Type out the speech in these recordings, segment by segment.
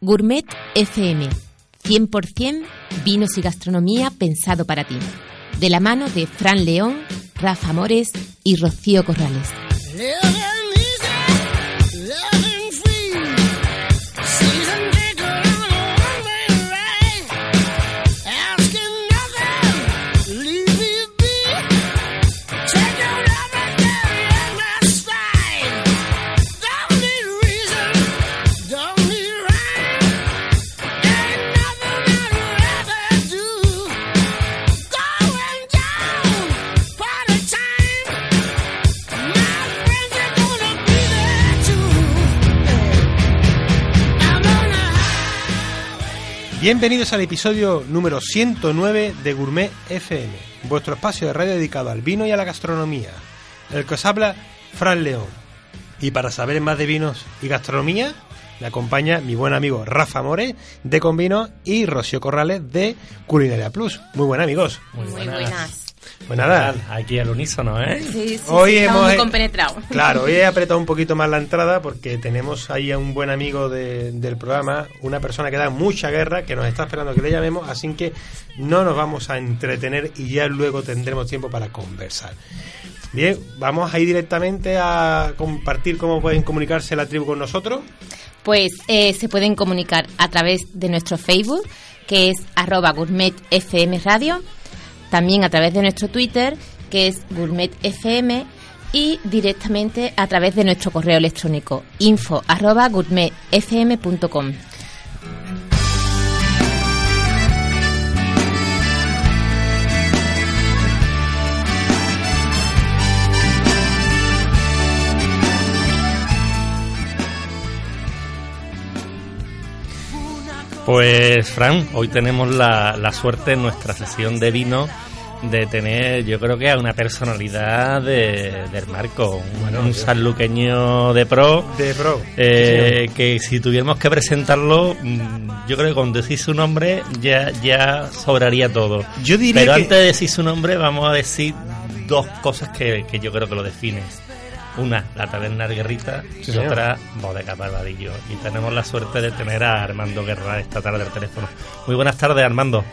Gourmet FM, 100% vinos y gastronomía pensado para ti. De la mano de Fran León, Rafa Mores y Rocío Corrales. Bienvenidos al episodio número 109 de Gourmet FM, vuestro espacio de radio dedicado al vino y a la gastronomía. El que os habla, Fran León. Y para saber más de vinos y gastronomía, me acompaña mi buen amigo Rafa More de Convino y Rocío Corrales de Culinaria Plus. Muy buenos amigos. Muy buenas. Pues nada, aquí al unísono, ¿eh? Sí, sí, Hoy sí, estamos hemos- muy compenetrados. Claro, hoy he apretado un poquito más la entrada porque tenemos ahí a un buen amigo de- del programa, una persona que da mucha guerra, que nos está esperando que le llamemos, así que no nos vamos a entretener y ya luego tendremos tiempo para conversar. Bien, vamos a ir directamente a compartir cómo pueden comunicarse la tribu con nosotros. Pues eh, se pueden comunicar a través de nuestro Facebook, que es arroba gourmet FM Radio, también a través de nuestro Twitter, que es gourmet FM, y directamente a través de nuestro correo electrónico, info Pues, Fran, hoy tenemos la, la suerte en nuestra sesión de vino de tener, yo creo que a una personalidad de- del marco, un, un sanluqueño de pro. De Pro. eh, que si tuviéramos que presentarlo, mm, yo creo que con decir su nombre ya, ya sobraría todo. Yo diría Pero que- antes de decir su nombre, vamos a decir dos cosas que, que yo creo que lo definen. Una, la taberna Guerrita, Sí, y señor. otra, Bodega Barbadillo. Y tenemos la suerte de tener a Armando Guerra esta tarde al teléfono. Muy buenas tardes, Armando.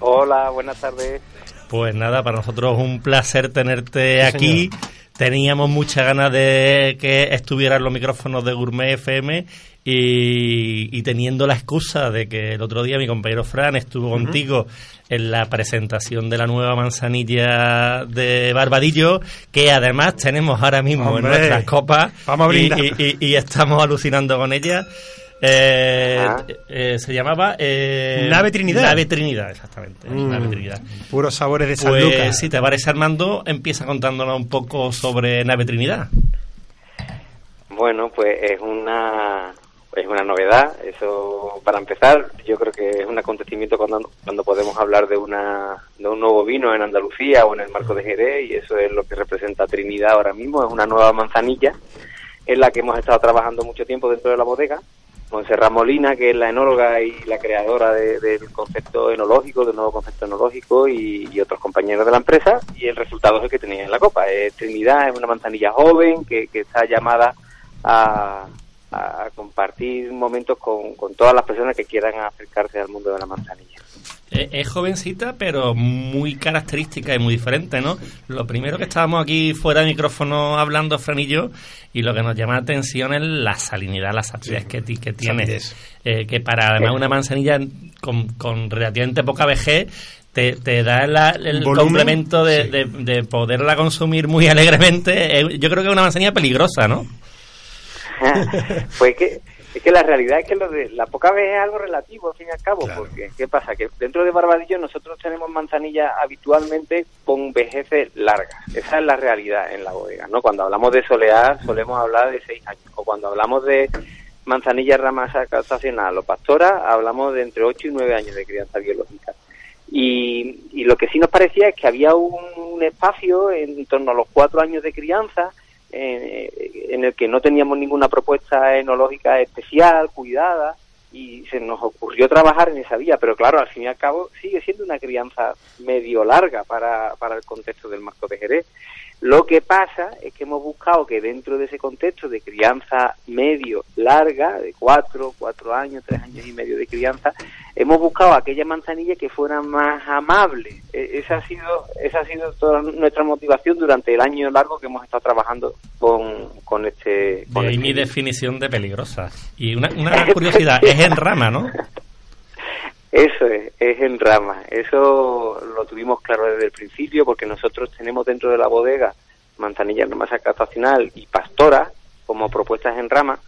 Hola, buenas tardes. Pues nada, para nosotros un placer tenerte Sí, aquí. Teníamos muchas ganas de que estuvieran los micrófonos de Gourmet FM y, y teniendo la excusa de que el otro día mi compañero Fran estuvo contigo en la presentación de la nueva manzanilla de Barbadillo, que además tenemos ahora mismo Hombre, en nuestras copas vamos a y- brindar. y, y- y estamos alucinando con ella. Eh, eh, se llamaba eh, Nave Trinidad. Nave Trinidad, exactamente. Mm, Nave Trinidad. Puros sabores de San Pues Lucas. si te parece Armando, empieza contándonos un poco sobre Nave Trinidad. Bueno, pues es una es una novedad. Eso, para empezar, yo creo que es un acontecimiento cuando, cuando podemos hablar de una de un nuevo vino en Andalucía o en el marco de Jerez y eso es lo que representa Trinidad ahora mismo. Es una nueva manzanilla en la que hemos estado trabajando mucho tiempo dentro de la bodega. Montserrat Molina, que es la enóloga y la creadora de- del concepto enológico, del nuevo concepto enológico, y, y otros compañeros de la empresa, y el resultado es el que tenéis en la copa. Eh, Trinidad es una manzanilla joven que, que está llamada a, a compartir momentos con, con todas las personas que quieran acercarse al mundo de la manzanilla. Eh, es jovencita, pero muy característica y muy diferente, ¿no? Lo primero que estábamos aquí fuera de micrófono hablando, Fran y yo, y lo que nos llama la atención es la salinidad, la acidez que, ti- que tiene. Eh, que para además una manzanilla con, con relativamente poca vejez te, te da la- el Volumen, complemento de, sí. de- de poderla consumir muy alegremente. Eh, yo creo que es una manzanilla peligrosa, ¿no? pues que es que la realidad es que lo de la poca vez es algo relativo al fin y al cabo Claro. porque qué pasa que dentro de Barbadillo nosotros tenemos manzanilla habitualmente con vejeces largas esa es la realidad en la bodega no cuando hablamos de solear solemos hablar de seis años. O cuando hablamos de manzanilla ramasa estacional o pastora hablamos de entre ocho y nueve años de crianza biológica. Y, y lo que sí nos parecía es que había un, un espacio en torno a los cuatro años de crianza en el que no teníamos ninguna propuesta enológica especial, cuidada, y se nos ocurrió trabajar en esa vía, pero claro, al fin y al cabo sigue siendo una crianza medio larga para, para el contexto del marco de Jerez. Lo que pasa es que hemos buscado que dentro de ese contexto de crianza medio larga, de cuatro, cuatro años, tres años y medio de crianza, hemos buscado aquella manzanilla que fuera más amable. E, esa ha sido, esa ha sido toda nuestra motivación durante el año largo que hemos estado trabajando con, con este. Con mi este definición de peligrosa. Y una, una curiosidad, es en rama, ¿no? Eso es, es en rama. Eso lo tuvimos claro desde el principio porque nosotros tenemos dentro de la bodega manzanilla en rama captacional y pastora como propuestas en rama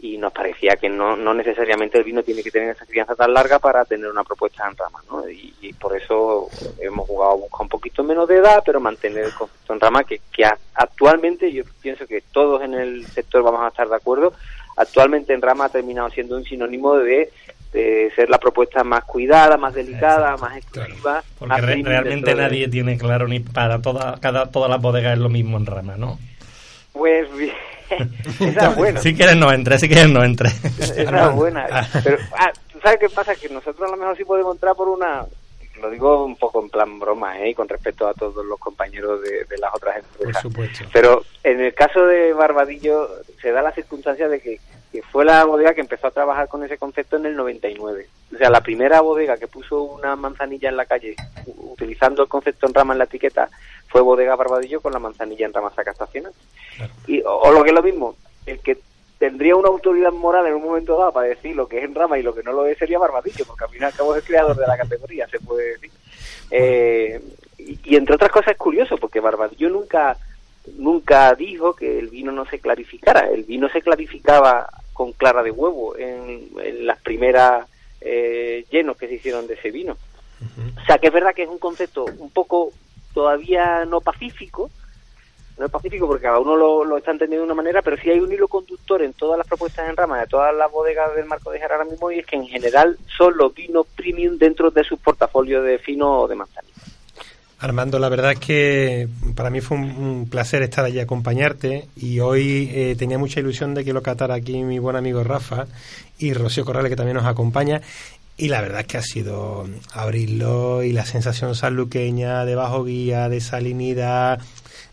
y nos parecía que no, no necesariamente el vino tiene que tener esa crianza tan larga para tener una propuesta en rama, ¿no? Y, por eso hemos jugado a buscar un poquito menos de edad, pero mantener el concepto en rama que, que actualmente yo pienso que todos en el sector vamos a estar de acuerdo, actualmente en rama ha terminado siendo un sinónimo de de ser la propuesta más cuidada, más delicada, más exclusiva. Porque realmente nadie tiene claro ni para toda, cada, todas las bodegas es lo mismo en rama, ¿no? Pues bien, esa es buena. Si quieres no entre, si quieres no entre. Esa es buena. Pero, ah, ¿tú sabes qué pasa? Que nosotros a lo mejor sí podemos entrar por una, lo digo un poco en plan broma, ¿eh? con respecto a todos los compañeros de, de las otras empresas. Por supuesto. Pero en el caso de Barbadillo se da la circunstancia de que que fue la bodega que empezó a trabajar con ese concepto en el 99. O sea, la primera bodega que puso una manzanilla en la calle utilizando el concepto en rama en la etiqueta fue Bodega Barbadillo con la manzanilla en rama saca Y, o, lo que es lo mismo, el que tendría una autoridad moral en un momento dado para decir lo que es en rama y lo que no lo es sería Barbadillo, porque al fin y al cabo es el creador de la categoría, se puede decir. Eh, y, y, entre otras cosas es curioso, porque Barbadillo nunca nunca dijo que el vino no se clarificara. El vino se clarificaba con clara de huevo en, las primeras eh, llenos que se hicieron de ese vino. O sea que es verdad que es un concepto un poco todavía no pacífico, no pacífico porque cada uno lo, está entendiendo de una manera, pero sí hay un hilo conductor en todas las propuestas en rama de todas las bodegas del marco de Jara ahora mismo y es que en general son los vinos premium dentro de sus portafolios de fino o de manzanilla. Armando, la verdad es que para mí fue un, placer estar allí acompañarte y hoy eh, tenía mucha ilusión de que lo catara aquí mi buen amigo Rafa y Rocío Corrales que también nos acompaña y la verdad es que ha sido abrirlo y la sensación sanluqueña de bajo guía, de salinidad,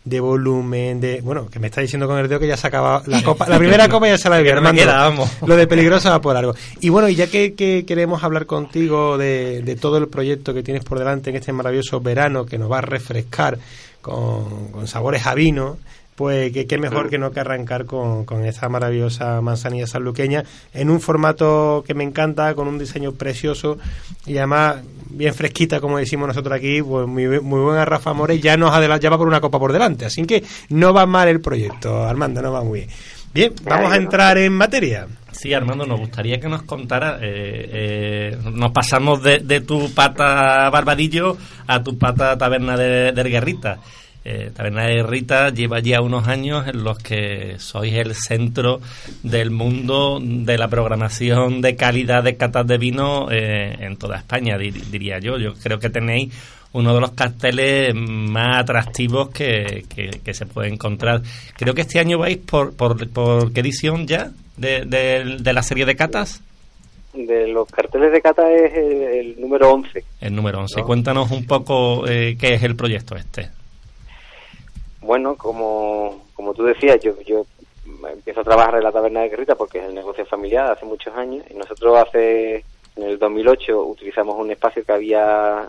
de volumen, de bueno, que me está diciendo con el dedo que ya se acaba la copa, la primera copa ya se la había Armando. Lo de peligrosa va por algo. Y bueno, y ya que, queremos hablar contigo de, de, todo el proyecto que tienes por delante en este maravilloso verano que nos va a refrescar con, con sabores a vino, pues qué mejor que no que arrancar con, con esa maravillosa manzanilla sanluqueña en un formato que me encanta, con un diseño precioso y además bien fresquita, como decimos nosotros aquí, pues muy, muy buena Rafa More, ya nos adelanta, ya va por una copa por delante, así que no va mal el proyecto, Armando, no va muy bien. Bien, vamos a entrar en materia. Sí, Armando, nos gustaría que nos contara, eh, eh, nos pasamos de, de, tu pata Barbadillo a tu pata Taberna de, de Guerrita. Eh, Taberna de Rita lleva ya unos años en los que sois el centro del mundo de la programación de calidad de catas de vino eh, en toda España, diría yo. Yo creo que tenéis uno de los carteles más atractivos que, que, se puede encontrar. Creo que este año vais por, por, por qué edición ya de, de, la serie de catas de los carteles de cata es el, número 11. El número 11. Cuéntanos un poco eh, qué es el proyecto este. Bueno, como, como tú decías, yo, yo empiezo a trabajar en la taberna de Guerrita porque es el negocio familiar hace muchos años. Y nosotros hace en el 2008 utilizamos un espacio que había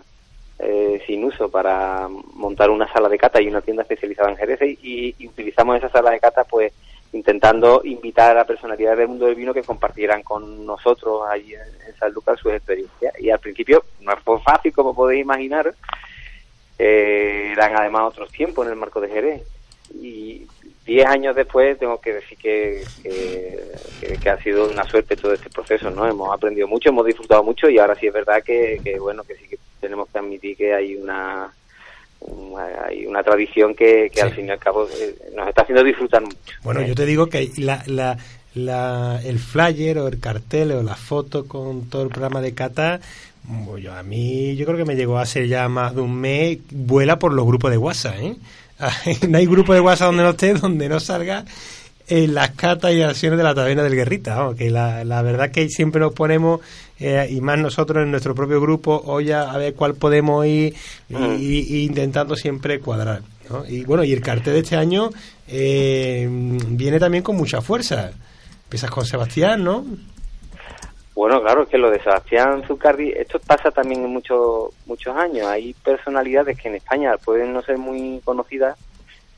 eh, sin uso para montar una sala de cata y una tienda especializada en Jerez. Y, utilizamos esa sala de cata pues intentando invitar a personalidades del mundo del vino que compartieran con nosotros allí en, en San Lucas sus experiencias. Y al principio no fue fácil como podéis imaginar eh, eran además otros tiempos en el marco de Jerez. Y diez años después tengo que decir que, que, ha sido una suerte todo este proceso, ¿no? Hemos aprendido mucho, hemos disfrutado mucho y ahora sí es verdad que, bueno, que sí que tenemos que admitir que hay una hay una tradición que, al fin y al cabo eh, nos está haciendo disfrutar mucho. Bueno, yo te digo que la, la, la, el flyer o el cartel o la foto con todo el programa de Cata pues a mí, yo creo que me llegó hace ya más de un mes, vuela por los grupos de WhatsApp, ¿eh? no hay grupo de WhatsApp donde no esté, donde no salga en las catas y acciones de la taberna del Guerrita, que la, la verdad que siempre nos ponemos, eh, y más nosotros en nuestro propio grupo, hoy a, ver cuál podemos ir Mm. y, y intentando siempre cuadrar. ¿no? Y bueno, y el cartel de este año eh, viene también con mucha fuerza. Empiezas con Sebastián, ¿no? Bueno, claro, es que lo de Sebastián Zucardi, esto pasa también en muchos muchos años. Hay personalidades que en España pueden no ser muy conocidas,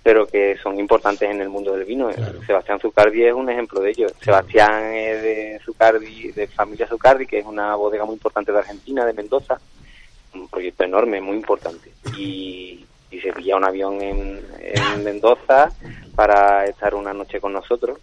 pero que son importantes en el mundo del vino. Claro. Sebastián Zucardi es un ejemplo de ello. Sebastián es de Zucardi, de familia Zucardi, que es una bodega muy importante de Argentina, de Mendoza. Un proyecto enorme, muy importante. Y, y se pilla un avión en, en Mendoza para estar una noche con nosotros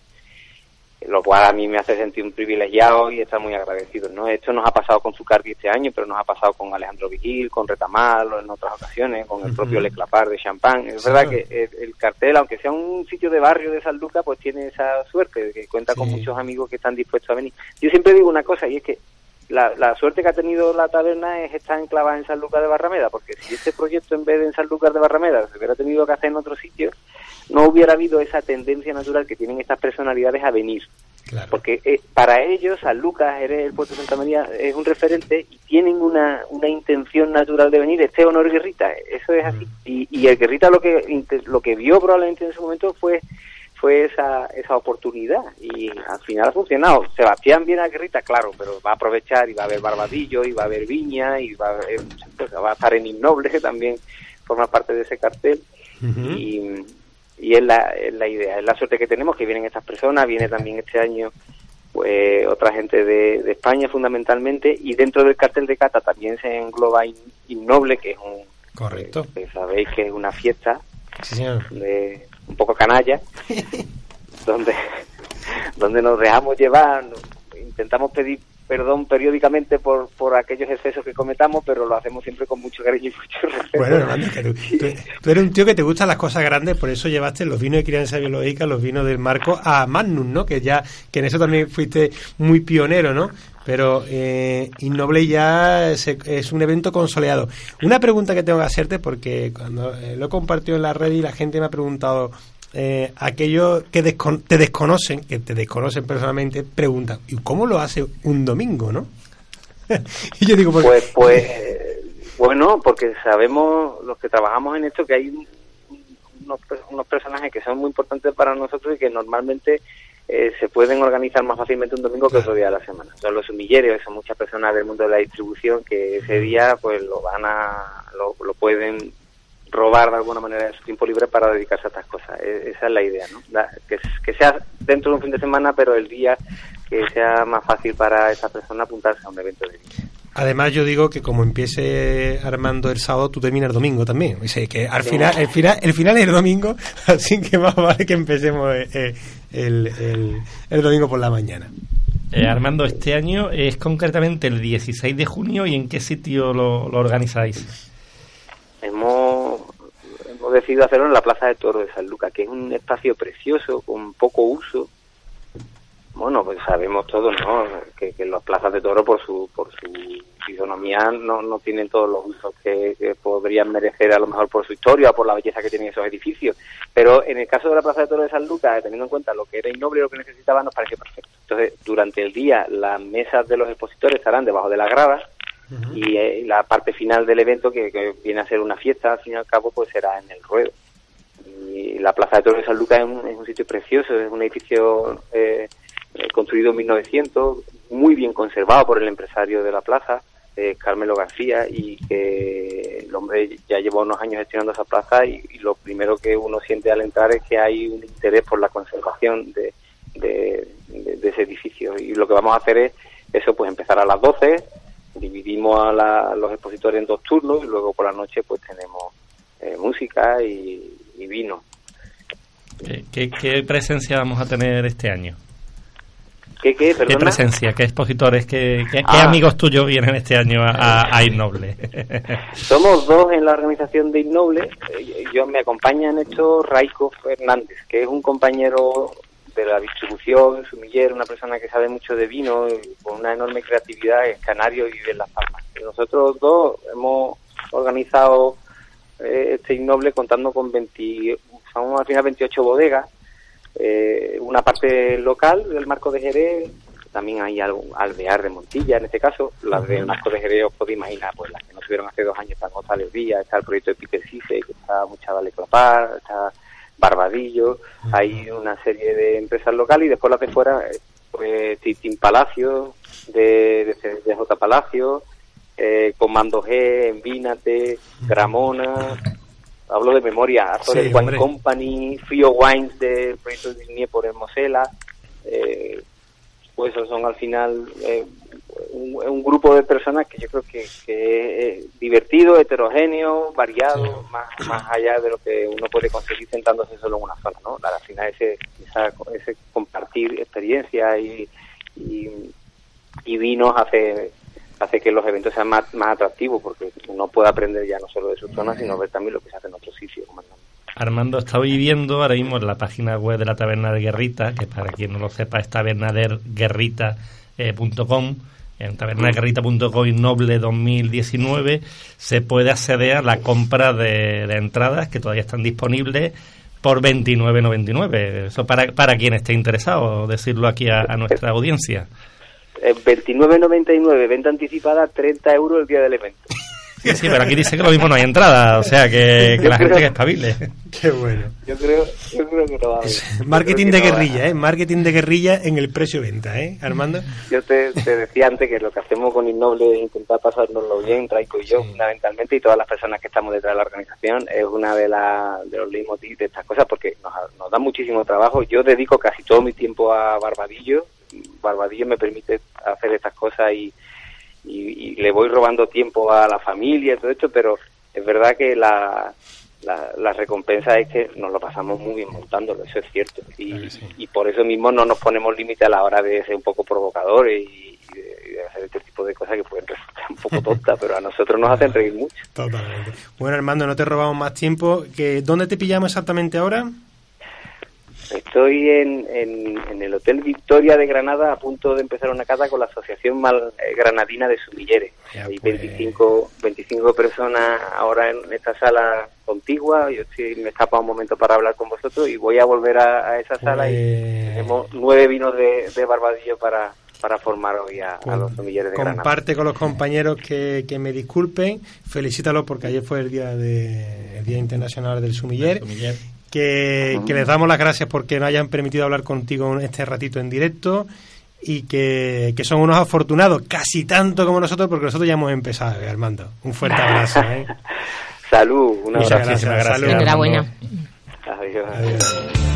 lo cual a mí me hace sentir un privilegiado y estar muy agradecido. ¿no? Esto nos ha pasado con Zucardi este año, pero nos ha pasado con Alejandro Vigil, con Retamal, o en otras ocasiones, con el Ujú. propio Le Clapar de Champán. Es Sí. verdad que el, el cartel, aunque sea un sitio de barrio de San Lucas, pues tiene esa suerte de que cuenta con muchos amigos que están dispuestos a venir. Yo siempre digo una cosa, y es que la, la suerte que ha tenido la taberna es estar enclavada en San Lucas de Barrameda, porque si este proyecto en vez de en San Lucas de Barrameda se hubiera tenido que hacer en otro sitio, no hubiera habido esa tendencia natural que tienen estas personalidades a venir Claro. porque eh, para ellos San Lucas, Jerez, el puerto de Santa María es un referente y tienen una, una intención natural de venir, este honor Guerrita, eso es así. Y, y el Guerrita lo que lo que vio probablemente en ese momento fue fue esa, esa oportunidad y al final ha funcionado. Sebastián viene a Guerrita, claro, pero va a aprovechar y va a haber Barbadillo y va a haber Viña y va a, haber, pues, va a estar en Innoble, que también forma parte de ese cartel y, y es, la, es la idea, es la suerte que tenemos que vienen estas personas, viene también este año pues otra gente de, de España fundamentalmente y dentro del cartel de Cata también se engloba In- Innoble que es un Correcto. que sabéis que es una fiesta Sí, señor. de un poco canalla donde donde nos dejamos llevar nos- intentamos pedir perdón periódicamente por, por aquellos excesos que cometamos pero lo hacemos siempre con mucho cariño y mucho respeto Bueno, hermano, que tú, eres un tío que te gustan las cosas grandes, por eso llevaste los vinos de crianza biológica, los vinos del marco a Magnum, ¿no? Que ya, que en eso también fuiste muy pionero, ¿no? Pero eh, Innoble ya es, es un evento consolidado. Una pregunta que tengo que hacerte, porque cuando eh, lo he compartido en la red y la gente me ha preguntado, eh, aquellos que descon- te desconocen, que te desconocen personalmente, preguntan, ¿y cómo lo hace un domingo, no? y yo digo, pues, Pues, bueno, porque sabemos los que trabajamos en esto que hay un- unos, unos personajes que son muy importantes para nosotros y que normalmente eh, se pueden organizar más fácilmente un domingo que otro día de la semana. Son los sumilleros, son muchas personas del mundo de la distribución que ese día pues lo van a, lo, lo pueden robar de alguna manera de su tiempo libre para dedicarse a estas cosas. E- esa es la idea, ¿no? La- que, que sea dentro de un fin de semana, pero el día que sea más fácil para esa persona apuntarse a un evento de vino. Además, yo digo que como empiece Armando el sábado, tú terminas el domingo también. O sea, que al final, el final, el final es el domingo, así que más vale que empecemos eh, eh, el, el- el domingo por la mañana. Eh, Armando, este año es concretamente el 16 de junio y en qué sitio lo, lo organizáis. hemos, hemos decidido hacerlo en la Plaza de Toro de San Lucas, que es un espacio precioso, con poco uso. Bueno, pues sabemos todos, ¿no? Que, las plazas de toro, por su por su fisonomía, no, no tienen todos los usos que, podrían merecer, a lo mejor por su historia o por la belleza que tienen esos edificios. Pero en el caso de la Plaza de Toro de San Lucas, teniendo en cuenta lo que era innoble y lo que necesitaba, nos pareció perfecto. Entonces, durante el día, las mesas de los expositores estarán debajo de y eh, la parte final del evento, que, que viene a ser una fiesta, al fin y al cabo, pues será en el ruedo. Y la Plaza de Toros de San Lucas es un, es un sitio precioso, es un edificio eh, eh, construido en 1900, muy bien conservado por el empresario de la plaza, eh, Carmelo García, y que el hombre ya lleva unos años gestionando esa plaza y, y lo primero que uno siente al entrar es que hay un interés por la conservación de, de- de ese edificio. Y lo que vamos a hacer es eso, pues empezar a las 12, dividimos a, la- a los expositores en dos turnos y luego por la noche pues tenemos eh, música y, y vino. Eh, ¿Qué, qué presencia vamos a tener este año? ¿Qué, qué, ¿Qué presencia, qué expositores, qué, qué- Ah. amigos tuyos vienen este año a, a, a Innoble? Somos dos en la organización de Innoble. Eh, Yo me acompaña en esto Raico Fernández, que es un compañero de la distribución, sumillero, una persona que sabe mucho de vino, y con una enorme creatividad, es canario y vive en Las Palmas. Nosotros dos hemos organizado eh, este Innoble contando con 20, somos al final 28 bodegas eh, una parte local del marco de Jerez, también hay algo, alvear de Montilla en este caso, las del marco de Jerez os podéis imaginar, pues las que no tuvieron hace dos años están González Díaz, está el proyecto de Piper Cice, que está mucha Vale Clapar, está Barbadillo, hay una serie de empresas locales y después las de fuera, eh, pues Palacio, de, de, de J. Palacio, eh, Comando G, Envínate, Gramona, hablo de memoria, Azores Sí, Wine. Company, Frio Wines del proyecto de Disney por Hermosela, eh, pues esos son al final eh, un, un grupo de personas que yo creo que, que es divertido, heterogéneo, variado, más, más allá de lo que uno puede conseguir sentándose solo en una zona, ¿no? Al final ese, esa- ese compartir experiencias y, y, y vinos hace hace que los eventos sean más, más atractivos porque uno puede aprender ya no solo de su zona sino ver también lo que se hace en otros sitios comandante. Armando está viviendo ahora mismo en la página web de la Taberna de Guerrita, que para quien no lo sepa es tabernaderguerrita.com. En tabernaderguerrita.com y Noble 2019 se puede acceder a la compra de, de entradas que todavía están disponibles por 29.99. Eso para, para quien esté interesado, decirlo aquí a, a nuestra audiencia. Eh, 29.99 venta anticipada 30 euros el día del evento Sí, sí, pero aquí dice que lo mismo no hay entrada, o sea que, la creo- gente que espabile. Qué bueno. yo creo yo creo que no va a Marketing de no guerrilla, ¿eh? Marketing de guerrilla en el precio-venta, ¿eh, Armando? Yo te, te decía antes que lo que hacemos con Innoble es intentar pasárnoslo bien, Traico y yo, fundamentalmente, y todas las personas que estamos detrás de la organización, es una de, la, de los leitmotiv de estas cosas, porque nos, nos da muchísimo trabajo. Yo dedico casi todo mi tiempo a Barbadillo. Barbadillo me permite hacer estas cosas y, y, y le voy robando tiempo a la familia y todo esto, pero es verdad que la, la, la recompensa es que nos lo pasamos muy bien montándolo, eso es cierto. Y, y por eso mismo no nos ponemos límite a la hora de ser un poco provocadores y, y de, hacer este tipo de cosas que pueden resultar un poco tontas, pero a nosotros nos hacen reír mucho. Totalmente. Bueno, Armando, no te robamos más tiempo. Que, ¿Dónde te pillamos exactamente ahora? Estoy en, en, en el Hotel Victoria de Granada a punto de empezar una cata con la Asociación Mal- eh, Granadina de Sumilleres. Ya, Hay pues. 25, 25 personas ahora en esta sala contigua. Yo sí me escapa un momento para hablar con vosotros y voy a volver a, a esa sala y Pues- tenemos nueve vinos de, de Barbadillo para, para formar hoy a, a los sumilleres de Granada. comparte con los compañeros que, que me disculpen, felicítalos porque ayer fue el día de el día internacional del sumiller, que, que les damos las gracias porque nos hayan permitido hablar contigo en este ratito en directo y que, que son unos afortunados, casi tanto como nosotros, porque nosotros ya hemos empezado, eh, Armando. Un fuerte abrazo. ¿eh? Salud, un Muchas gracias. Muchísimas Salud. Enhorabuena. Adiós. Adiós.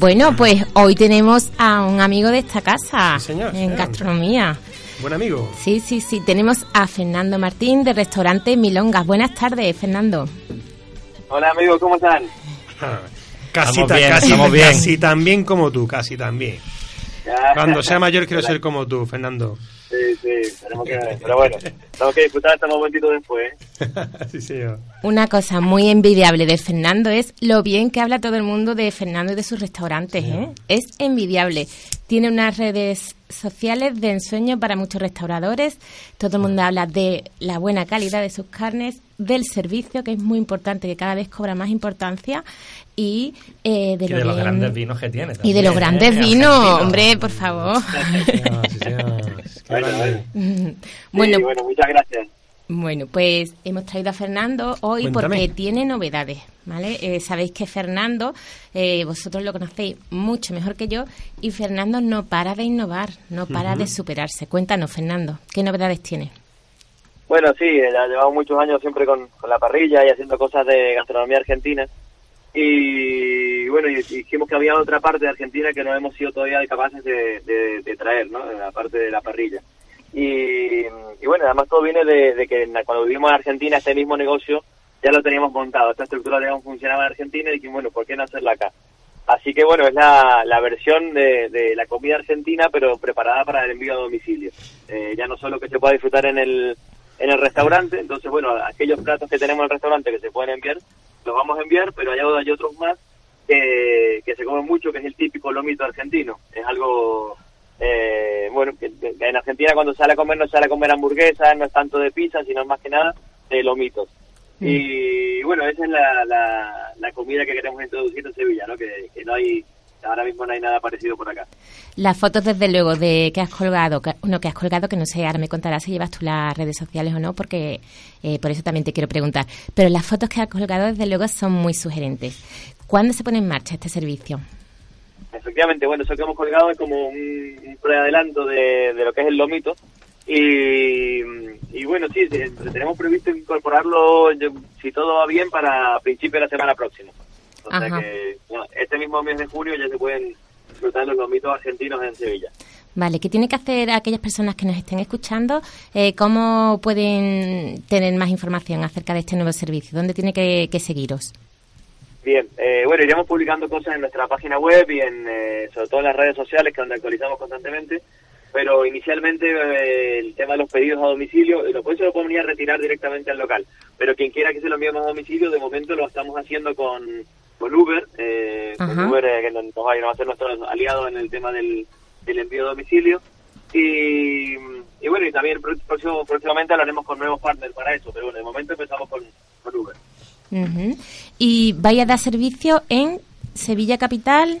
Bueno, pues hoy tenemos a un amigo de esta casa Sí, señor, en señor. gastronomía. Buen amigo. Sí, sí, sí. Tenemos a Fernando Martín del restaurante Milongas. Buenas tardes, Fernando. Hola amigos, ¿cómo están? Casi, Estamos ta- bien, casi, estamos bien. casi tan bien como tú, casi tan bien. Cuando sea mayor quiero ser como tú, Fernando. Sí, Sí, tenemos que Pero bueno, tenemos que disfrutar este momentito después. ¿eh? sí, señor. Una cosa muy envidiable de Fernando es lo bien que habla todo el mundo de Fernando y de sus restaurantes. ¿eh? Es envidiable. Tiene unas redes sociales de ensueño para muchos restauradores. Todo el mundo habla de la buena calidad de sus carnes, del servicio, que es muy importante, que cada vez cobra más importancia, y eh, de, Y lo de los bien- grandes vinos que tiene. Y de los también, grandes ¿eh? vinos, hombre, por favor. Sí, señor, sí, señor. Bueno, grande. Sí, bueno, bueno, muchas gracias. Bueno, pues hemos traído a Fernando hoy Cuéntame. porque tiene novedades, ¿vale? Eh, sabéis que Fernando, eh, vosotros lo conocéis mucho mejor que yo, y Fernando no para de innovar, no para de superarse. Cuéntanos, Fernando, ¿qué novedades tiene? Bueno, sí, eh, ya llevamos muchos años siempre con, con la parrilla y haciendo cosas de gastronomía argentina. Y bueno, y dijimos que había otra parte de Argentina que no hemos sido todavía capaces de, de- de traer, ¿no? La parte de la parrilla. Y, y bueno, además todo viene de, que cuando vivimos en Argentina este mismo negocio ya lo teníamos montado. Esta estructura, digamos, funcionaba en Argentina y dijimos, bueno, ¿por qué no hacerla acá? Así que bueno, es la, la versión de, de la comida argentina, pero preparada para el envío a domicilio. Eh, ya no solo que se pueda disfrutar en el, en el restaurante, entonces bueno, aquellos platos que tenemos en el restaurante que se pueden enviar, los vamos a enviar, pero hay, hay otros más que, que se comen mucho, que es el típico lomito argentino. Es algo, eh, bueno, que, en Argentina cuando sale a comer no sale a comer hamburguesas, no es tanto de pizza, sino más que nada de lomitos. Y bueno, esa es la, la, la comida que queremos introducir en Sevilla, ¿no? Que, que no hay, ahora mismo no hay nada parecido por acá. Las fotos, desde luego, de que has colgado, que, uno que has colgado, que no sé, ahora me contarás si llevas tú las redes sociales o no, porque eh, por eso también te quiero preguntar. Pero las fotos que has colgado, desde luego, son muy sugerentes. ¿Cuándo se pone en marcha este servicio? Efectivamente, bueno, eso que hemos colgado es como un, un preadelanto de, de lo que es el lomito. Y, y bueno, sí, tenemos previsto incorporarlo, yo- si todo va bien, para principio de la semana próxima. O sea que bueno, este mismo mes de junio ya se pueden disfrutar los lomitos argentinos en Sevilla. Vale, ¿qué tiene que hacer aquellas personas que nos estén escuchando? Eh, ¿Cómo pueden tener más información acerca de este nuevo servicio? ¿Dónde tiene que, que seguiros? Bien, eh, bueno, iremos publicando cosas en nuestra página web y en, eh, sobre todo en las redes sociales, que donde actualizamos constantemente. Pero inicialmente eh, el tema de los pedidos a domicilio, lo puede se lo podría retirar directamente al local. Pero quien quiera que se lo enviemos a domicilio, de momento lo estamos haciendo con, con Uber, eh, con. Uber que nos va, a ser nuestro aliado en el tema del, del envío a domicilio. Y, y bueno, y también próximo, próximamente hablaremos con nuevos partners para eso. Pero bueno, de momento empezamos con, con Uber. Ujú. Y vaya a dar servicio en Sevilla Capital.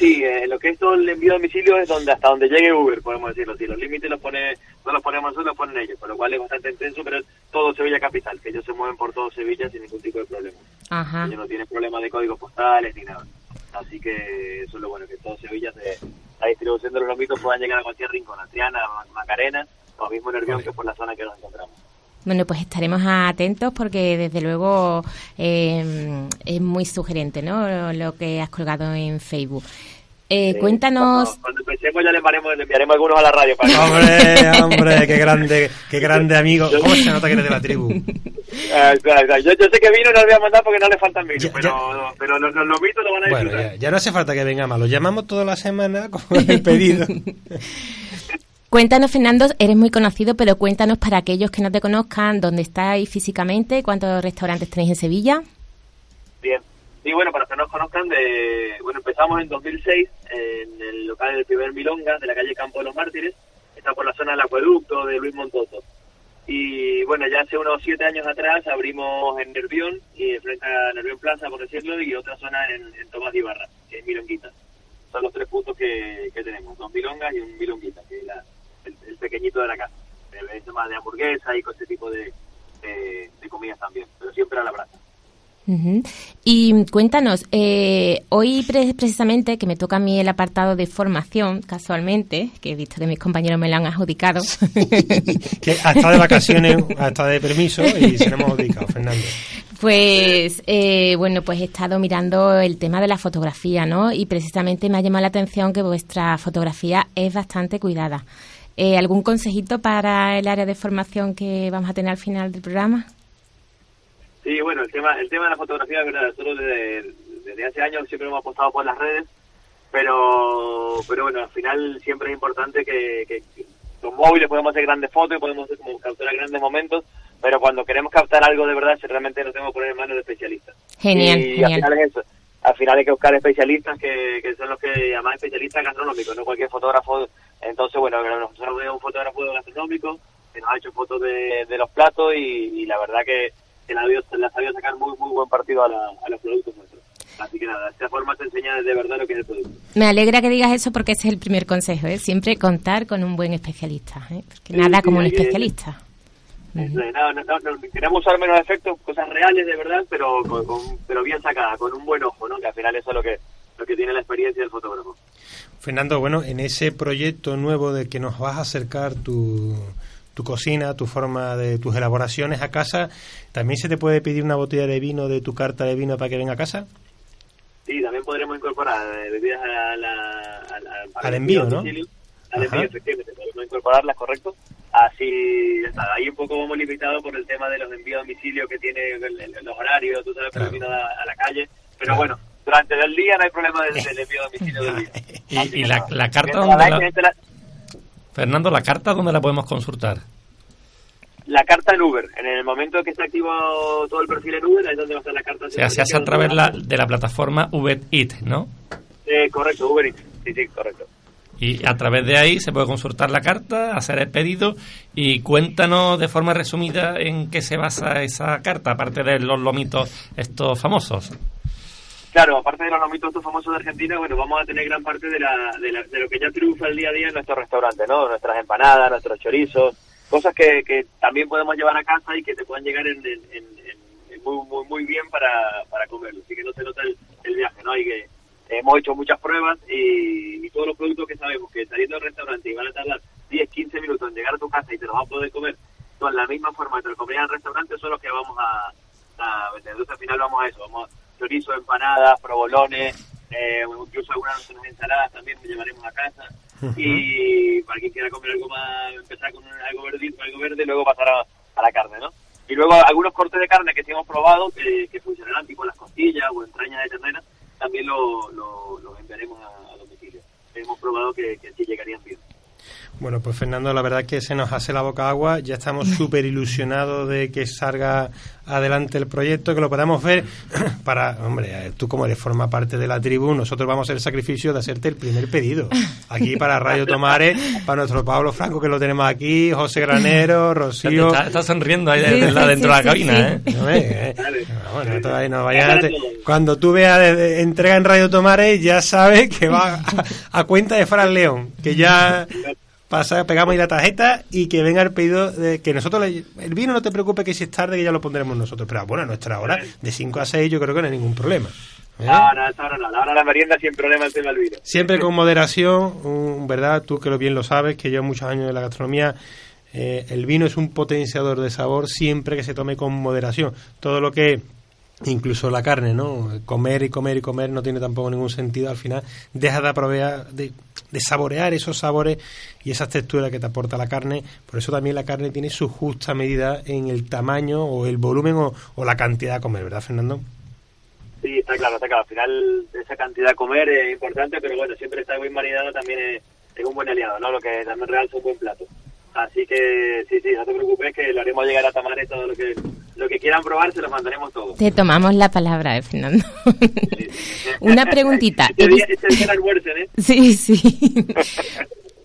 Sí, eh, lo que es todo el envío a domicilio es donde hasta donde llegue Uber, podemos decirlo así. Los límites los pone, no los ponemos nosotros, los ponen ellos, con lo cual es bastante intenso, pero es todo Sevilla capital, que ellos se mueven por todo Sevilla sin ningún tipo de problema. Ajá. Ellos no tienen problema de códigos postales ni nada. Así que eso es lo bueno, que todo Sevilla, se, la distribución de los lomitos puedan llegar a cualquier rincón, a Triana, a Macarena, o mismo Nervión, que es por la zona que nos encontramos. Bueno, pues estaremos atentos porque desde luego eh, es muy sugerente, ¿no? Lo que has colgado en Facebook. Eh, Eh, cuéntanos. Cuando, cuando empecemos ya le enviaremos, le enviaremos algunos a la radio para que- Hombre, hombre, qué grande, qué grande amigo. ¿Cómo se nota que eres de la tribu? Ah. Yo, yo sé que vino no lo voy a mandar porque no le faltan vino, Ya- pero, pero los, los lomitos lo van a Bueno, disfrutar. ya, ya no hace falta que venga más. Lo llamamos toda la semana con el pedido. Cuéntanos, Fernando, eres muy conocido, pero cuéntanos para aquellos que no te conozcan, dónde estáis físicamente, cuántos restaurantes tenéis en Sevilla. Bien. Y bueno, para que nos conozcan, de, bueno, empezamos en 2006 en el local del primer Milonga de la calle Campo de los Mártires. Está por la zona del acueducto de Luis Montoto. Y bueno, ya hace unos siete años atrás abrimos en Nervión, y frente a Nervión Plaza, por decirlo, y otra zona en, en Tomás de Ibarra, que es Milonguita. Son los tres puntos que tenemos, dos milongas y un milonguita, que es la- el, el pequeñito de la casa. El tema de hamburguesa y con ese tipo de, de, de comidas también, pero siempre a la brasa. Y cuéntanos, eh, hoy pre- precisamente, que me toca a mí el apartado de formación, casualmente, que he visto que mis compañeros me lo han adjudicado, Que ha estado de vacaciones, ha estado de permiso y se lo hemos dedicado, Fernando. Pues eh, bueno, pues he estado mirando el tema de la fotografía, ¿no? Y precisamente me ha llamado la atención que vuestra fotografía es bastante cuidada. Eh, ¿Algún consejito para el área de formación que vamos a tener al final del programa? Sí, bueno, el tema, el tema de la fotografía, verdad, nosotros desde, desde hace años siempre hemos apostado por las redes, pero, pero bueno, al final siempre es importante que, que, los móviles podemos hacer grandes fotos y podemos hacer como capturar grandes momentos, pero cuando queremos captar algo de verdad, realmente lo tenemos que poner en manos de especialistas. Genial, y al final es eso. Al final hay que buscar especialistas que, que son los que llaman especialistas gastronómicos, no cualquier fotógrafo. Entonces, bueno, nosotros tenemos un fotógrafo gastronómico que nos ha hecho fotos de, de los platos y, y la verdad que, que la, la sabido sacar muy muy buen partido a, la- a los productos nuestros. Así que nada, de esta forma se enseña de verdad lo que es el producto. Me alegra que digas eso porque ese es el primer consejo, ¿eh? Siempre contar con un buen especialista, ¿eh? Porque Sí, nada sí, como un que- especialista. Es, no, no, no, no, queremos usar menos efectos, cosas reales de verdad, pero con, con- pero bien sacadas, con un buen ojo, ¿no? Que al final eso es lo que lo que tiene la experiencia del fotógrafo. Fernando, bueno, en ese proyecto nuevo de que nos vas a acercar tu, tu cocina, tu forma de tus elaboraciones a casa, ¿también se te puede pedir una botella de vino de tu carta de vino para que venga a casa? Sí, también podremos incorporar eh, bebidas a la, a la- Al envío, ¿no? Al Ajá. envío, efectivamente, podemos incorporarlas, correcto. Así, está. Ahí un poco vamos limitados por el tema de los envíos a domicilio que tiene el- el- los horarios, tú sabes, Claro. a, a la calle. Pero Claro. bueno, durante el día no hay problema del, del envío a domicilio del día. Y- Así y la- carta donde la Fernando, ¿la carta dónde la podemos consultar? la carta en Uber. En el momento que se activa todo el perfil en Uber, ahí es donde va a estar la carta. O sea, se hace a través la- de la plataforma Uber Eats, ¿no? Eh, correcto, Uber Eats. Sí, sí, correcto. Y a través de ahí se puede consultar la carta, hacer el pedido y cuéntanos de forma resumida en qué se basa esa carta, aparte de los lomitos estos famosos. Claro, aparte de los lomitos famosos de Argentina, bueno, vamos a tener gran parte de, la, de, la- de lo que ya triunfa el día a día en nuestros restaurantes, ¿no? Nuestras empanadas, nuestros chorizos, cosas que, que también podemos llevar a casa y que te puedan llegar en, muy, muy, muy bien para, para comerlo. Así que no se nota el, viaje, ¿no? Y que hemos hecho muchas pruebas y, y todos los productos que sabemos que saliendo del restaurante y van a tardar 10, 15 minutos en llegar a tu casa y te los vas a poder comer con la misma forma que te lo comerías en el restaurante, son los que vamos a, a vender. Entonces al final vamos a eso, vamos a chorizo, empanadas, provolones, eh, incluso algunas de nuestras ensaladas también llevaremos a casa. Y para quien quiera comer algo más, empezar con algo verde, algo verde y luego pasar a, a la carne, ¿no? Y luego algunos cortes de carne que sí hemos probado, que, que funcionarán, tipo las costillas o entrañas de ternera, también lo, lo, lo enviaremos a, a domicilio. Hemos probado que, que sí llegarían bien. Bueno, pues Fernando, la verdad es que se nos hace la boca agua. Ya estamos súper ilusionados de que salga adelante el proyecto, que lo podamos ver. Para, hombre, eh, tú como eres forma parte de la tribu, nosotros vamos a hacer el sacrificio de hacerte el primer pedido. Aquí para Radio Tomares, para nuestro Pablo Franco, que lo tenemos aquí, José Granero, Rocío. Está, está sonriendo ahí Sí, dentro de la cabina. ¿eh? No, eh, Vale. no, vayas- cuando tú veas de- de- entrega en Radio Tomares, ya sabes que va a, a cuenta de Fran León, que ya pasa, pegamos ahí la tarjeta y que venga el pedido de que nosotros le- el vino no te preocupes que si es tarde que ya lo pondremos nosotros, pero bueno, a nuestra hora de 5 a 6 yo creo que no hay ningún problema. ¿eh? No, no, esa hora no. La hora de la merienda sin problema el tema del vino. Siempre con moderación, un- ¿verdad? Tú que lo bien lo sabes, que llevo muchos años en la gastronomía, eh, el vino es un potenciador de sabor siempre que se tome con moderación. Todo lo que, incluso la carne, ¿no? Comer y comer y comer no tiene tampoco ningún sentido. Al final deja de, aprovear, de, de saborear esos sabores y esas texturas que te aporta la carne. Por eso también la carne tiene su justa medida en el tamaño o el volumen o, o la cantidad a comer, ¿verdad, Fernando? Sí, está claro, está claro. Al final esa cantidad de comer es importante, pero bueno, siempre estar bien marinado también es, es un buen aliado, ¿no? Lo que también realza un buen plato. Así que sí, sí, no te preocupes que lo haremos llegar a Tamare todo lo que lo que quieran probar se los mandaremos todo. Te tomamos la palabra, ¿eh, Fernando? Una preguntita. Este día, este día ¿eh? Sí, sí.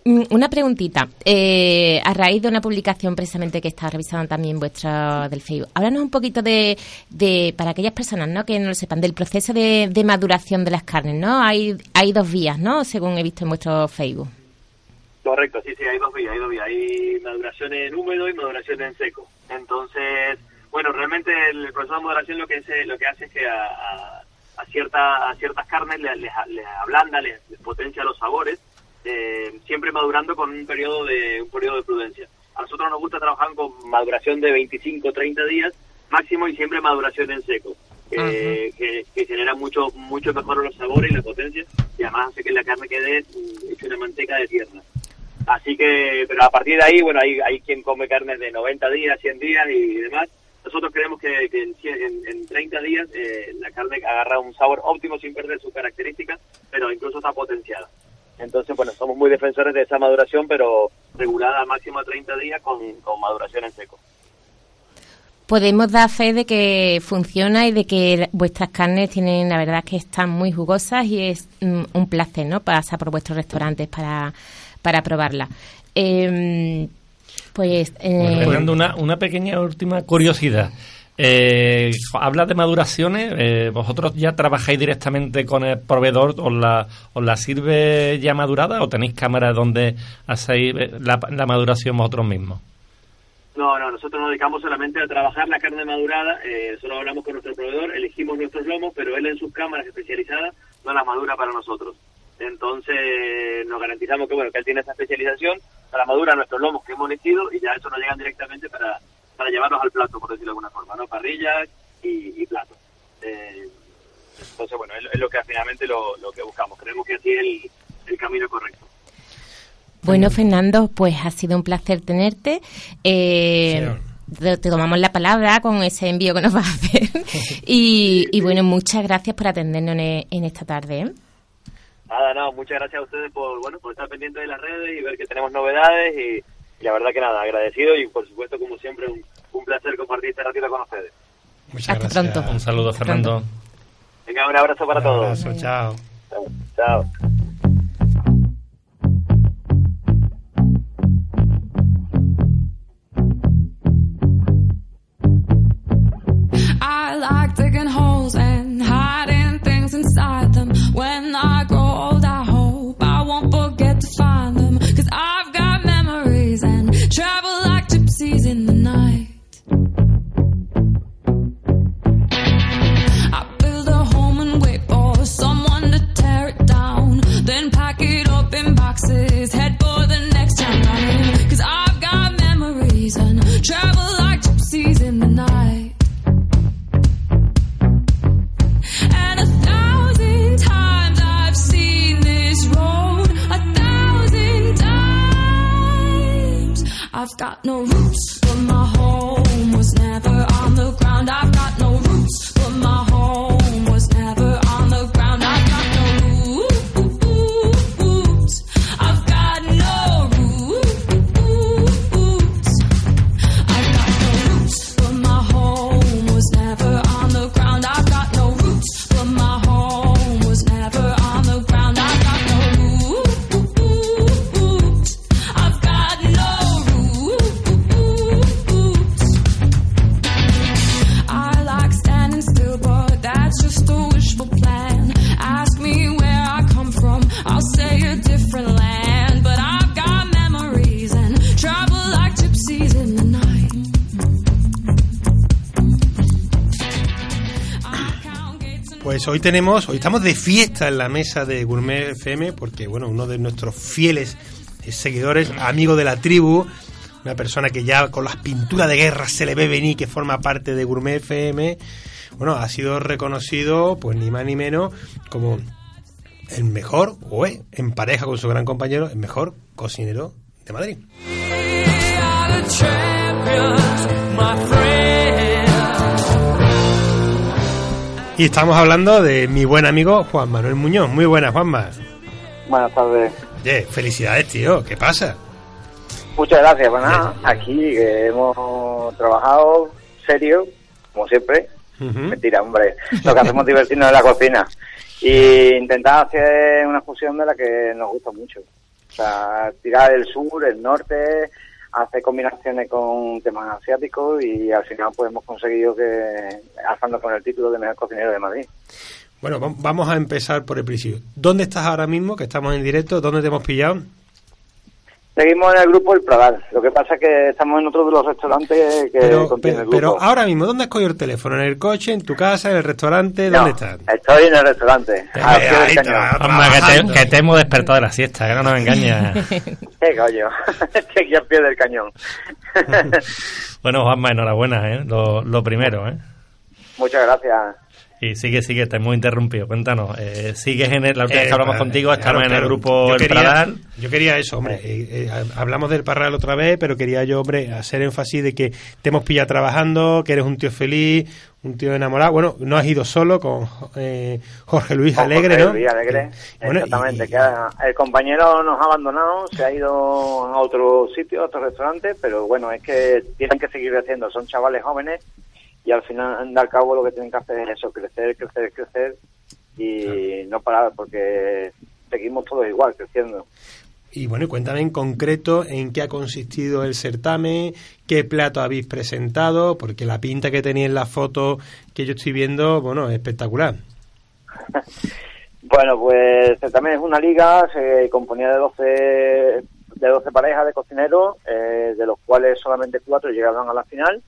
Mm, Una preguntita. Eh, a raíz de una publicación precisamente que está revisando también vuestra del Facebook, háblanos un poquito de, de para aquellas personas ¿no? que no lo sepan, del proceso de, de maduración de las carnes, ¿no? Hay, hay dos vías, ¿no? Según he visto en vuestro Facebook. Correcto, sí, sí, hay dos vías, hay dos vías. Hay maduración en húmedo y maduración en seco. Entonces, bueno, realmente el proceso de maduración lo que hace, lo que hace es que a, a, a cierta, a ciertas carnes les, les, les ablanda, les, les potencia los sabores, eh, siempre madurando con un periodo de un periodo de prudencia. A nosotros nos gusta trabajar con maduración de 25 30 días máximo y siempre maduración en seco. eh, que, que genera mucho mucho mejor los sabores y la potencia y además hace que la carne quede hecha una manteca de tierra. Así que, pero a partir de ahí, bueno, hay, hay quien come carnes de 90 días, 100 días y demás. Nosotros creemos que, en, 100 en, en 30 días eh, la carne agarra un sabor óptimo sin perder sus características, pero incluso está potenciada. Entonces, bueno, somos muy defensores de esa maduración, pero regulada a máximo de 30 días con, con maduración en seco. Podemos dar fe de que funciona y de que vuestras carnes tienen, la verdad, que están muy jugosas y es mm, un placer, ¿no? Pasar por vuestros restaurantes para, para probarla. Em, pues, eh, Bueno, Fernando, una, una pequeña última curiosidad. Eh, hablas de maduraciones, eh, ¿vosotros ya trabajáis directamente con el proveedor? ¿Os la, os la sirve ya madurada o tenéis cámaras donde hacéis eh, la, la maduración vosotros mismos? No, no, nosotros nos dedicamos solamente a trabajar la carne madurada, eh, solo hablamos con nuestro proveedor, elegimos nuestros lomos, pero él en sus cámaras especializadas no las madura para nosotros. Entonces nos garantizamos que bueno que él tiene esa especialización, para madura nuestros lomos que hemos elegido y ya eso nos llegan directamente para, para llevarlos al plato, por decirlo de alguna forma, ¿no? Parrillas y, y platos. Eh, entonces bueno, es, es lo que finalmente lo, lo que buscamos. Creemos que así es el, el camino correcto. Bueno, Fernando, pues ha sido un placer tenerte. Eh, te, te tomamos la palabra con ese envío que nos vas a hacer. y, y bueno, muchas gracias por atendernos en, en esta tarde. ¿eh? Nada, no, muchas gracias a ustedes por, bueno, por estar pendientes de las redes y ver que tenemos novedades y, y la verdad que nada, agradecido y por supuesto como siempre un, un placer compartir este ratito con ustedes. Muchas Hasta gracias. pronto. Un saludo, Fernando. Venga, un abrazo para Un todos. abrazo, chao. Chao. I like digging holes and hiding things inside them. When I Pues hoy tenemos, hoy estamos de fiesta en la mesa de Gourmet FM porque, bueno, uno de nuestros fieles seguidores, amigo de la tribu, una persona que ya con las pinturas de guerra se le ve venir, que forma parte de Gourmet FM, bueno, ha sido reconocido, pues ni más ni menos, como el mejor, o es, en pareja con su gran compañero, el mejor cocinero de Madrid. Y estamos hablando de mi buen amigo Juan Manuel Muñoz. Muy buenas, Juanma. Buenas tardes. Oye, felicidades, tío. ¿Qué pasa? Muchas gracias. Nada, aquí que hemos trabajado serio, como siempre. Mentira, hombre. Lo que hacemos es divertirnos en la cocina. Y intentar hacer una fusión de la que nos gusta mucho. O sea, tirar el sur, el norte, hacer combinaciones con temas asiáticos y al final pues hemos conseguido que, alzando con el título de mejor cocinero de Madrid. Bueno, va- vamos a empezar por el principio. ¿Dónde estás ahora mismo? Que estamos en directo. ¿Dónde te hemos pillado? Seguimos en el grupo El Pradal. Lo que pasa es que estamos en otro de los restaurantes que Pero, contiene pero, el grupo. pero ahora mismo, ¿dónde has cogido el teléfono? ¿En el coche, en tu casa, en el restaurante? No, ¿Dónde estás? Estoy en el restaurante. Eh, del cañón. que te, que te hemos despertado de la siesta, que no nos engañas. Qué coño. Estoy aquí al pie del cañón. bueno, Juanma, enhorabuena, ¿eh? Lo, lo primero, ¿eh? Muchas gracias. Y sigue, sigue, te hemos interrumpido. Cuéntanos, eh, sigues en el, la última vez Eh, que hablamos pa- contigo, claro, estamos en el claro. grupo Yo El quería- Pradal. Yo quería eso, hombre. eh, eh, hablamos del Parral otra vez, pero quería yo, hombre, hacer énfasis de que te hemos pillado trabajando, que eres un tío feliz, un tío enamorado. Bueno, no has ido solo con eh, Jorge Luis Alegre, Jorge ¿no? Luis Alegre, bueno, exactamente. y- que ha- el compañero nos ha abandonado, se ha ido a otro sitio, a otro restaurante, pero bueno, es que tienen que seguir creciendo. Son chavales jóvenes y al final, al cabo, lo que tienen que hacer es eso, crecer, crecer, crecer y no parar porque seguimos todos igual, creciendo. Y bueno, cuéntame en concreto en qué ha consistido el certamen, qué plato habéis presentado, porque la pinta que tenía en la foto que yo estoy viendo, bueno, es espectacular. Bueno, pues también es una liga, se componía de 12, de 12 parejas de cocineros, eh, de los cuales solamente cuatro llegaban a la final.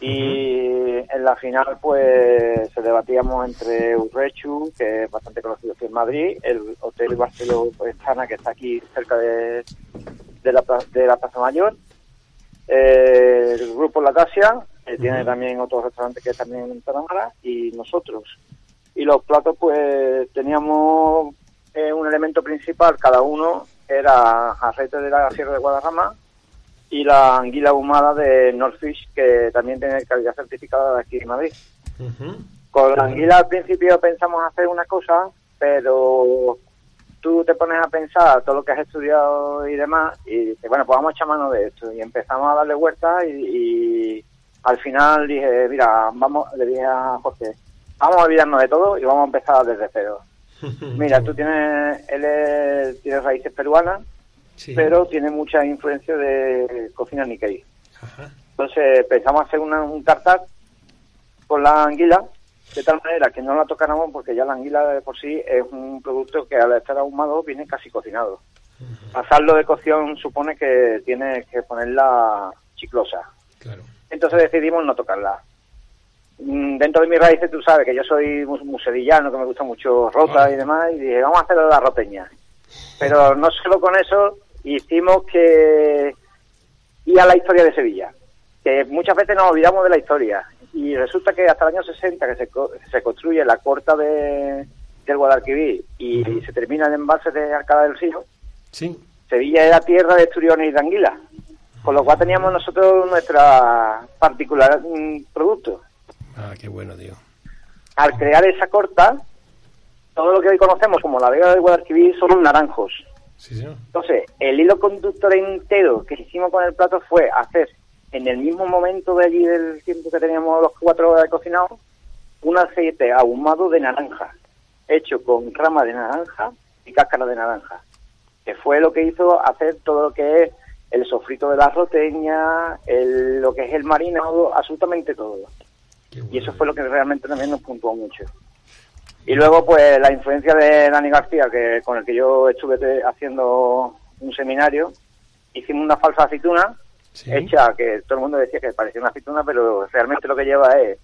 Y en la final, pues se debatíamos entre Urrechu, que es bastante conocido aquí en Madrid, el Hotel Barceló Estana, que está aquí cerca de, de, la, de la Plaza Mayor, eh, el grupo La Casia, que tiene también otro restaurante que también en Taramara, y nosotros. Y los platos pues teníamos eh, un elemento principal cada uno era jarrete de la Sierra de Guadarrama y la anguila ahumada de Northfish que también tiene calidad certificada de aquí en Madrid. Con la anguila al principio pensamos hacer una cosa pero tú te pones a pensar todo lo que has estudiado y demás y dices bueno pues vamos a echar mano de esto y empezamos a darle vueltas y, y al final dije mira vamos le dije a Jorge vamos a olvidarnos de todo y vamos a empezar desde cero. Mira, tú tienes, él es- tiene raíces peruanas, Sí. pero tiene mucha influencia de cocina Nikkei. Ajá. Entonces pensamos hacer una- un tartar con la anguila, de tal manera que no la tocáramos porque ya la anguila de por sí es un producto que al estar ahumado viene casi cocinado. Pasarlo de cocción supone que tienes que ponerla chiclosa. Claro. Entonces decidimos no tocarla. Mm, Dentro de mis raíces tú sabes que yo soy mu- muy sevillano, que me gusta mucho rota y demás, y dije, vamos a hacerlo de la roteña. Pero no solo con eso, hicimos que ir a la historia de Sevilla, que muchas veces nos olvidamos de la historia. Y resulta que hasta el año 60 que se, se construye la corta de, del Guadalquivir y, se termina el embalse de Alcalá del Río, Sí. Sevilla era tierra de esturiones y de anguilas, con lo cual teníamos nosotros nuestra particular mm, producto. Ah, qué bueno, tío. Al crear esa corta, todo lo que hoy conocemos como la Vega del Guadalquivir son naranjos. Sí, señor. Entonces, el hilo conductor entero que hicimos con el plato fue hacer, en el mismo momento de allí del tiempo que teníamos los cuatro horas de cocinado, un aceite ahumado de naranja, hecho con rama de naranja y cáscara de naranja, que fue lo que hizo hacer todo lo que es el sofrito de la roteña, el, lo que es el marinado, absolutamente todo. Bueno. Y eso fue lo que realmente también nos puntuó mucho. Y luego, pues, la influencia de Dani García, que con el que yo estuve te- haciendo un seminario, hicimos una falsa aceituna, Sí. hecha que todo el mundo decía que parecía una aceituna, pero realmente lo que lleva es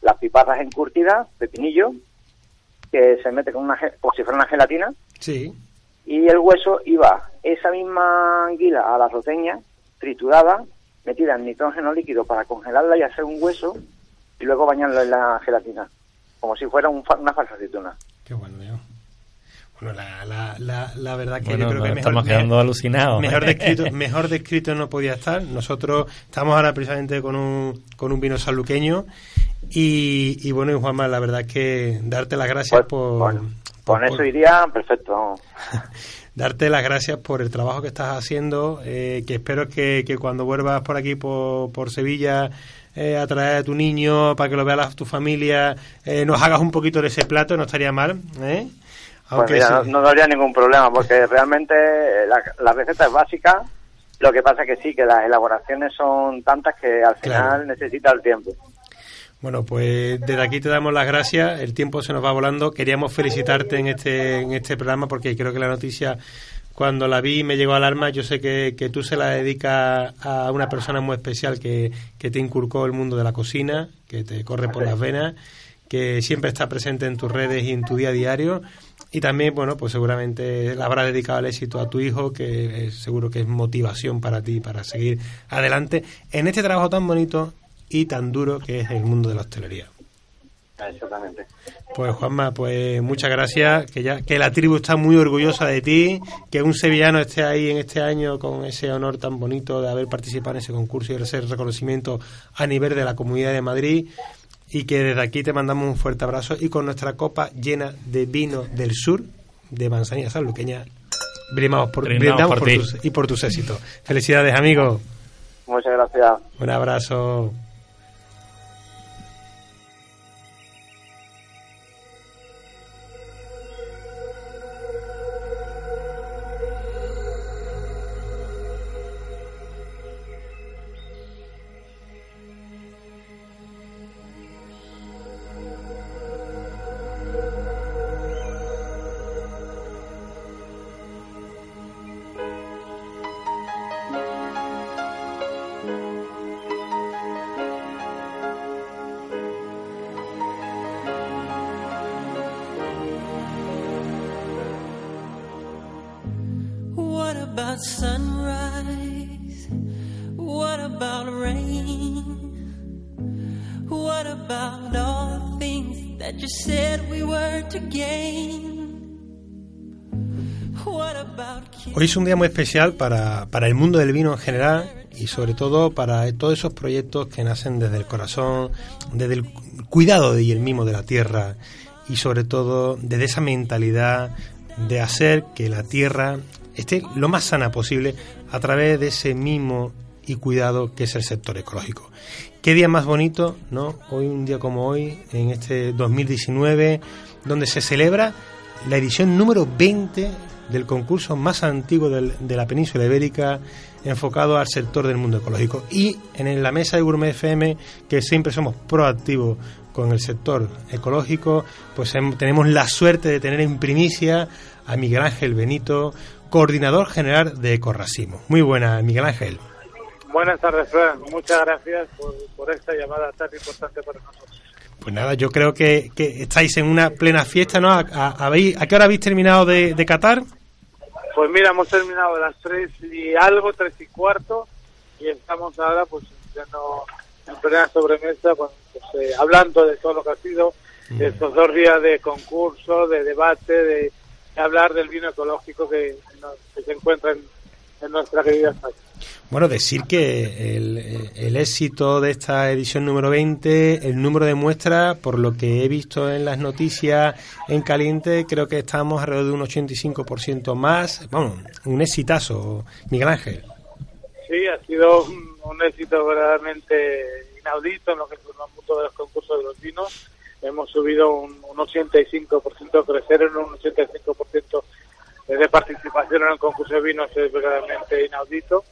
las piparras encurtidas, pepinillo, que se mete con una, como si fuera una gelatina, Sí. y el hueso iba esa misma anguila a la roteña, triturada, metida en nitrógeno líquido para congelarla y hacer un hueso, y luego bañarlo en la gelatina, como si fuera un fa- una falsa aceituna. Qué bueno, tío. Bueno, la, la, la, la verdad que Bueno, yo creo que mejor, estamos quedando alucinados. mejor descrito, mejor descrito no podía estar. Nosotros estamos ahora precisamente con un, con un vino sanluqueño y, y bueno, y Juanma, la verdad es que darte las gracias Pues, por, bueno, por- con eso por- iría perfecto. darte las gracias por el trabajo que estás haciendo, eh, que espero que, que cuando vuelvas por aquí, por, por Sevilla, eh, a traer a tu niño para que lo vea la- tu familia, eh, nos hagas un poquito de ese plato, no estaría mal, ¿eh? Pues mira, no, habría ningún problema, porque realmente la, la receta es básica, lo que pasa que sí, que las elaboraciones son tantas que al final Claro. necesita el tiempo. Bueno, pues desde aquí te damos las gracias. El tiempo se nos va volando. Queríamos felicitarte en este en este programa porque creo que la noticia cuando la vi me llegó al alma. Yo sé que, que tú se la dedicas a una persona muy especial que, que te inculcó el mundo de la cocina, que te corre por las venas, que siempre está presente en tus redes y en tu día a diario. Y también, bueno, pues seguramente la habrá dedicado el éxito a tu hijo, que es- seguro que es motivación para ti, para seguir adelante en este trabajo tan bonito y tan duro que es el mundo de la hostelería. Exactamente. Pues Juanma, pues muchas gracias, que ya que la tribu está muy orgullosa de ti, que un sevillano esté ahí en este año con ese honor tan bonito de haber participado en ese concurso y ese reconocimiento a nivel de la Comunidad de Madrid y que desde aquí te mandamos un fuerte abrazo y con nuestra copa llena de vino del sur de Manzanilla Sanluqueña brindamos por, Brindamos brindamos por por ti. tus, y por tus éxitos. Felicidades, amigo. Muchas gracias. Un abrazo. Es un día muy especial para, para el mundo del vino en general y sobre todo para todos esos proyectos que nacen desde el corazón, desde el cuidado y el mimo de la tierra y sobre todo desde esa mentalidad de hacer que la tierra esté lo más sana posible a través de ese mimo y cuidado que es el sector ecológico. Qué día más bonito, ¿no? Hoy un día como hoy, en este 2019, donde se celebra la edición número 20 del concurso más antiguo del- de la península ibérica enfocado al sector del mundo ecológico. Y en la mesa de Gourmet FM, que siempre somos proactivos con el sector ecológico, pues tenemos la suerte de tener en primicia a Miguel Ángel Benito, coordinador general de Ecorracimo. Muy buena, Miguel Ángel. Buenas tardes, Fran. Muchas gracias por esta llamada tan importante para nosotros. Pues nada, yo creo que, que estáis en una plena fiesta, ¿no? ¿A, a- habéis- ¿a qué hora habéis terminado de, de catar? Pues mira, hemos terminado a las tres y algo, tres y cuarto, y estamos ahora pues ya no en plena sobremesa, pues, pues, eh, hablando de todo lo que ha sido de estos dos días de concurso, de debate, de, de hablar del vino ecológico que se encuentra en, en nuestra querida España. Bueno, decir que el, el éxito de esta edición número 20, el número de muestras, por lo que he visto en las noticias en caliente, creo que estamos alrededor de un 85% más. Vamos, un exitazo, Miguel Ángel. Sí, ha sido un, un éxito verdaderamente inaudito en lo que mundo de los concursos de los vinos. Hemos subido un, un 85%, crecer en un 85% de participación en el concurso de vinos es verdaderamente inaudito,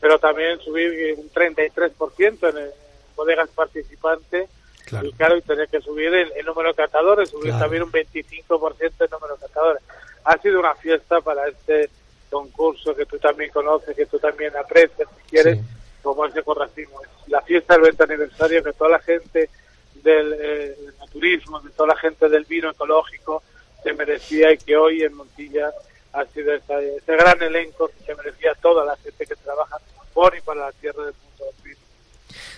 pero también subir un 33% en, el- bodegas participantes Claro. y claro, y tener que subir el, el número de catadores, subir Claro. también un 25% el número de catadores. Ha sido una fiesta para este concurso que tú también conoces, que tú también aprecias, si quieres, Sí. como es de Corracimo. Es la fiesta del 20 aniversario que toda la gente del, eh, del turismo, de toda la gente del vino ecológico se merecía y que hoy en Montilla ha sido esa- ese gran elenco que se merecía toda la gente que trabaja por y para la tierra del mundo del.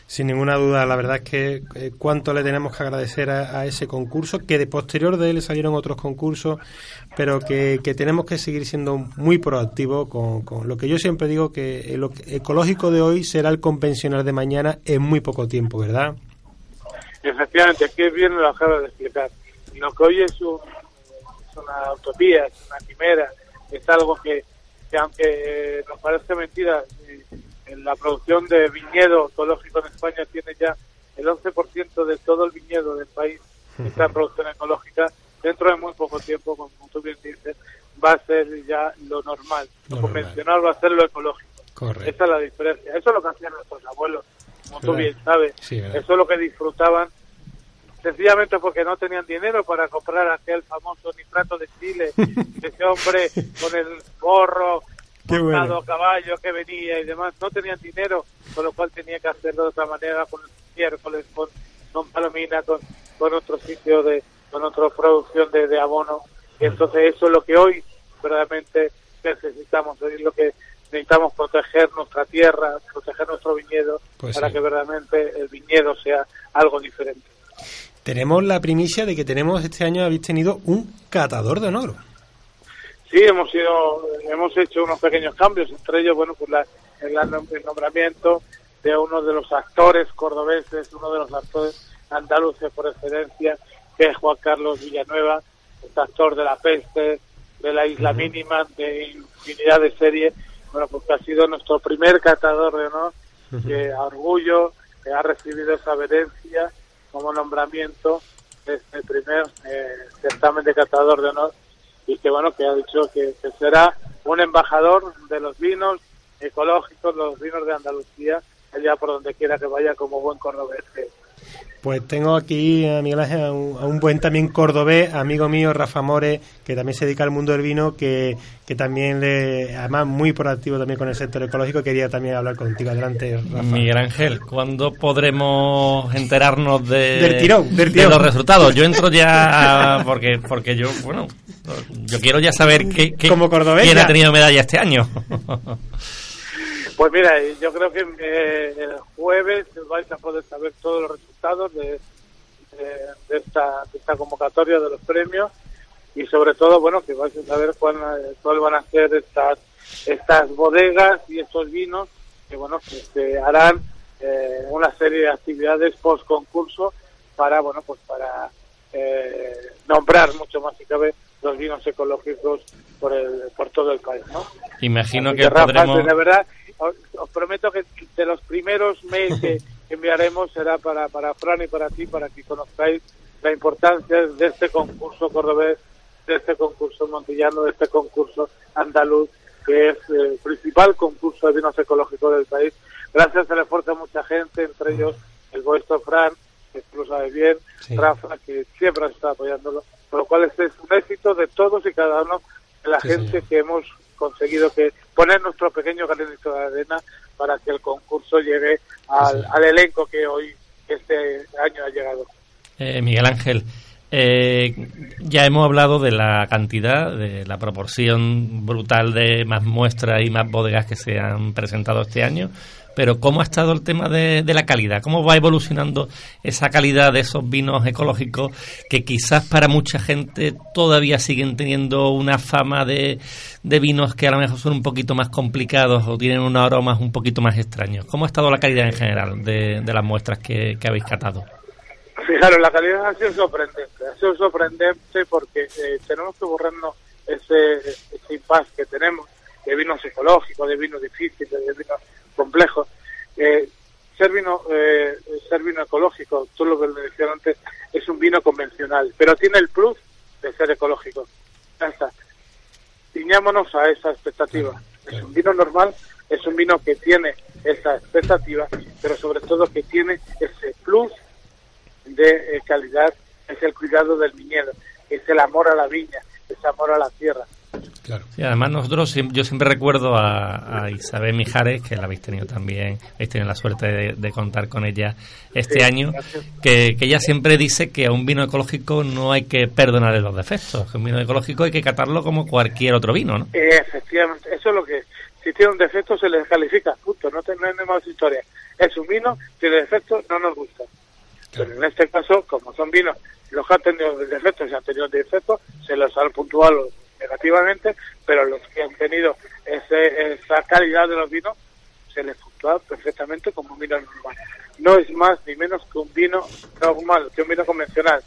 Sin ninguna duda, la verdad es que eh, cuánto le tenemos que agradecer a, a ese concurso, que de posterior de él salieron otros concursos, pero que, que tenemos que seguir siendo muy proactivos con, con lo que yo siempre digo, que lo ecológico de hoy será el convencional de mañana en muy poco tiempo, ¿verdad? Efectivamente, aquí bien lo acabo de explicar. Lo que hoy es, un- es una utopía, es una quimera, es algo que, que aunque nos parezca mentira, eh, en la producción de viñedo ecológico en España tiene ya el 11% de todo el viñedo del país está en producción ecológica. Dentro de muy poco tiempo, como tú bien dices, va a ser ya lo normal. Lo, Lo normal. convencional va a ser lo ecológico. Correcto. Esa es la diferencia. Eso es lo que hacían nuestros abuelos, como tú Claro. bien sabes. Sí, ¿verdad? Eso es lo que disfrutaban sencillamente porque no tenían dinero para comprar aquel famoso nitrato de Chile, ese hombre con el gorro Qué bueno. montado a caballo que venía y demás, no tenían dinero, con lo cual tenía que hacerlo de otra manera con el miércoles, con, con Palomina, con, con otro sitio de, con otra producción de, de abono. Y entonces eso es lo que hoy verdaderamente necesitamos, es lo que necesitamos proteger nuestra tierra, proteger nuestro viñedo, Pues para sí. que verdaderamente el viñedo sea algo diferente. Tenemos la primicia de que tenemos este año habéis tenido un catador de honor. Sí, hemos sido, hemos hecho unos pequeños cambios, entre ellos, bueno, pues la, el, el nombramiento de uno de los actores cordobeses, uno de los actores andaluces por excelencia, que es Juan Carlos Villanueva, este actor de La Peste, de La Isla Mínima, de infinidad de series, bueno, pues que ha sido nuestro primer catador de honor, que a orgullo que ha recibido esa herencia como nombramiento de este primer eh, certamen de catador de honor y que bueno que ha dicho que, que será un embajador de los vinos ecológicos, los vinos de Andalucía, allá por donde quiera que vaya como buen cordobés. Pues tengo aquí a Miguel Ángel, a un, a un buen también cordobés, amigo mío, Rafa More, que también se dedica al mundo del vino, que, que también le, además muy proactivo también con el sector ecológico, quería también hablar contigo. Adelante, Rafa. Miguel Ángel, ¿cuándo podremos enterarnos de, Del tirón, del de tirón. los resultados? Yo entro ya porque porque yo, bueno, yo quiero ya saber qué, qué- Como cordobés, quién ya. ha tenido medalla este año. Pues mira, yo creo que eh, el jueves vais a poder saber todos los resultados de, de- de esta, de esta convocatoria de los premios y sobre todo, bueno, que vais a saber cuál, eh, cuál van a ser estas estas bodegas y estos vinos que, bueno, que se harán eh, una serie de actividades post concurso para, bueno, pues para eh, nombrar mucho más si cabe los vinos ecológicos por el, por todo el país, ¿no? Imagino Así que Rafa, podremos... de verdad, os, os prometo que de los primeros mails que enviaremos será para, para Fran y para ti, para que conozcáis la importancia de este concurso cordobés, de este concurso montillano, de este concurso andaluz, que es el principal concurso de vinos ecológicos del país. Gracias al esfuerzo de mucha gente, entre ellos el vuestro Fran, que tú lo sabes bien, Sí. Rafa, que siempre está apoyándolo, por lo cual este es un éxito de todos y cada uno la Sí, gente señor. que hemos conseguido que poner nuestro pequeño granito de arena para que el concurso llegue al, Sí. al elenco que hoy este año ha llegado. Eh, Miguel Ángel, eh, ya hemos hablado de la cantidad, de la proporción brutal de más muestras y más bodegas que se han presentado este año, pero ¿cómo ha estado el tema de, de la calidad? ¿Cómo va evolucionando esa calidad de esos vinos ecológicos que quizás para mucha gente todavía siguen teniendo una fama de, de vinos que a lo mejor son un poquito más complicados o tienen unos aromas un poquito más extraños? ¿Cómo ha estado la calidad en general de, de las muestras que- que habéis catado? Fijaros, la calidad ha sido sorprendente. Ha sido sorprendente porque eh, tenemos que borrarnos ese, ese impasse que tenemos de vinos ecológicos, de vinos difíciles, de vinos complejos. Eh, ser vino eh, ser vino ecológico, tú lo que me decías antes, es un vino convencional, pero tiene el plus de ser ecológico. Ciñámonos a esa expectativa. Es un vino normal, es un vino que tiene esa expectativa, pero sobre todo que tiene ese plus de eh, calidad es el cuidado del viñedo, es el amor a la viña, es amor a la tierra. Claro. Sí, además nosotros, yo siempre recuerdo a, a Isabel Mijares, que la habéis tenido también, habéis tenido la suerte de, de contar con ella este Sí, año, que, que ella siempre dice que a un vino ecológico no hay que perdonarle los defectos, que un vino ecológico hay que catarlo como cualquier otro vino, ¿no? Eh, efectivamente, eso es lo que es. Si tiene un defecto se le descalifica, punto, no, te- no hay más historia. Es un vino, tiene defecto, no nos gusta. Pero en este caso, como son vinos, los que han tenido defectos y han tenido defectos, se los han puntuado negativamente, pero los que han tenido ese- esa calidad de los vinos, se les puntúa perfectamente como un vino normal. No es más ni menos que un vino normal, que un vino convencional.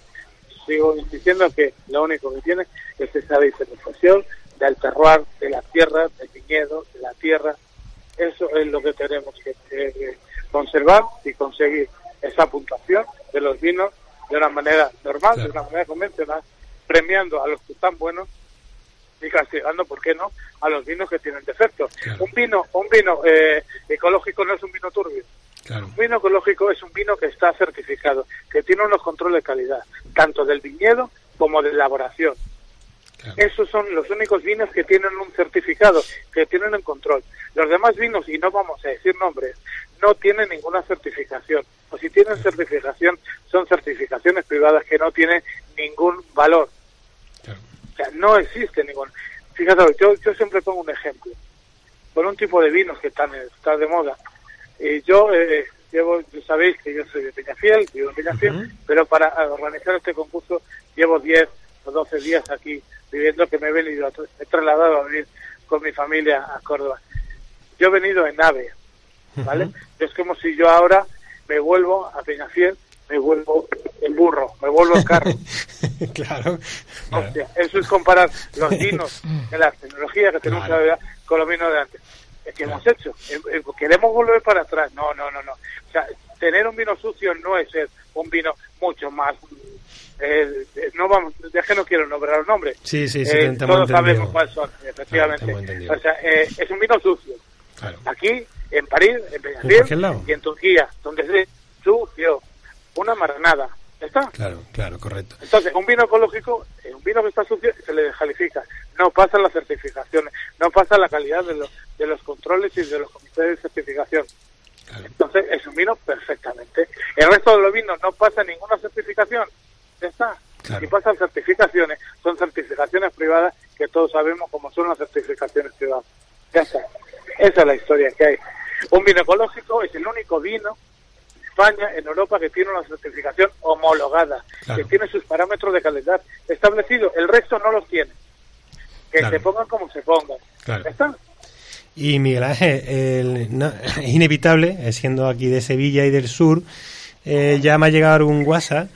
Sigo insistiendo que lo único que tiene es esa diferenciación del terroir, de la tierra, del viñedo, de la tierra. Eso es lo que tenemos que, que conservar y conseguir esa puntuación de los vinos de una manera normal, de una manera convencional, premiando a los que están buenos y castigando, ¿por qué no?, a los vinos que tienen defectos. Un vino, un vino eh, ecológico no es un vino turbio. Claro. Un vino ecológico es un vino que está certificado, que tiene unos controles de calidad, tanto del viñedo como de elaboración. Esos son los únicos vinos que tienen un certificado, que tienen un control. Los demás vinos, y no vamos a decir nombres, no tienen ninguna certificación. O si tienen certificación, son certificaciones privadas que no tienen ningún valor. O sea, no existe ningún. Fíjate, yo, yo siempre pongo un ejemplo. Con un tipo de vinos que están, está de moda. Y yo, eh, llevo, sabéis que yo soy de Peñafiel, vivo en Peñafiel, pero para organizar este concurso llevo 10 o 12 días aquí viviendo, que me he venido, he trasladado a vivir con mi familia a Córdoba. Yo he venido en nave, ¿vale? Es como si yo ahora me vuelvo a Peñafiel, me vuelvo en burro, me vuelvo en carro. claro. Hostia, eso es comparar los vinos de la tecnología que tenemos ahora con los vinos de antes. Es que hemos hecho. Eh, eh, Queremos volver para atrás. No, no, no, no. O sea, tener un vino sucio no es ser un vino mucho más. eh, eh, no vamos, es que no quiero nombrar los nombres. Sí, sí, sí, Eh, te- todos entendido. sabemos cuáles son, efectivamente. o sea, eh, es un vino sucio. Claro. Aquí, en París, en Peñafiel y en Turquía, donde es sucio. Una maranada. ¿Ya está? Claro, claro, correcto. Entonces, un vino ecológico, eh, un vino que está sucio, se le descalifica. No pasa las certificaciones, no pasa la calidad de los, de los controles y de los comités de certificación. Entonces, es un vino perfectamente. El resto de los vinos no pasa ninguna certificación. Ya está. Si pasan certificaciones, son certificaciones privadas que todos sabemos cómo son las certificaciones privadas. Ya está. Esa es la historia que hay. Un vino ecológico es el único vino España, en Europa, que tiene una certificación homologada, Claro. que tiene sus parámetros de calidad establecidos. El resto no los tiene. Que Claro. se pongan como se pongan. Claro. ¿Ya está? Y Miguel Ángel, el- no, es inevitable, eh, siendo aquí de Sevilla y del sur, eh, ya me ha llegado un WhatsApp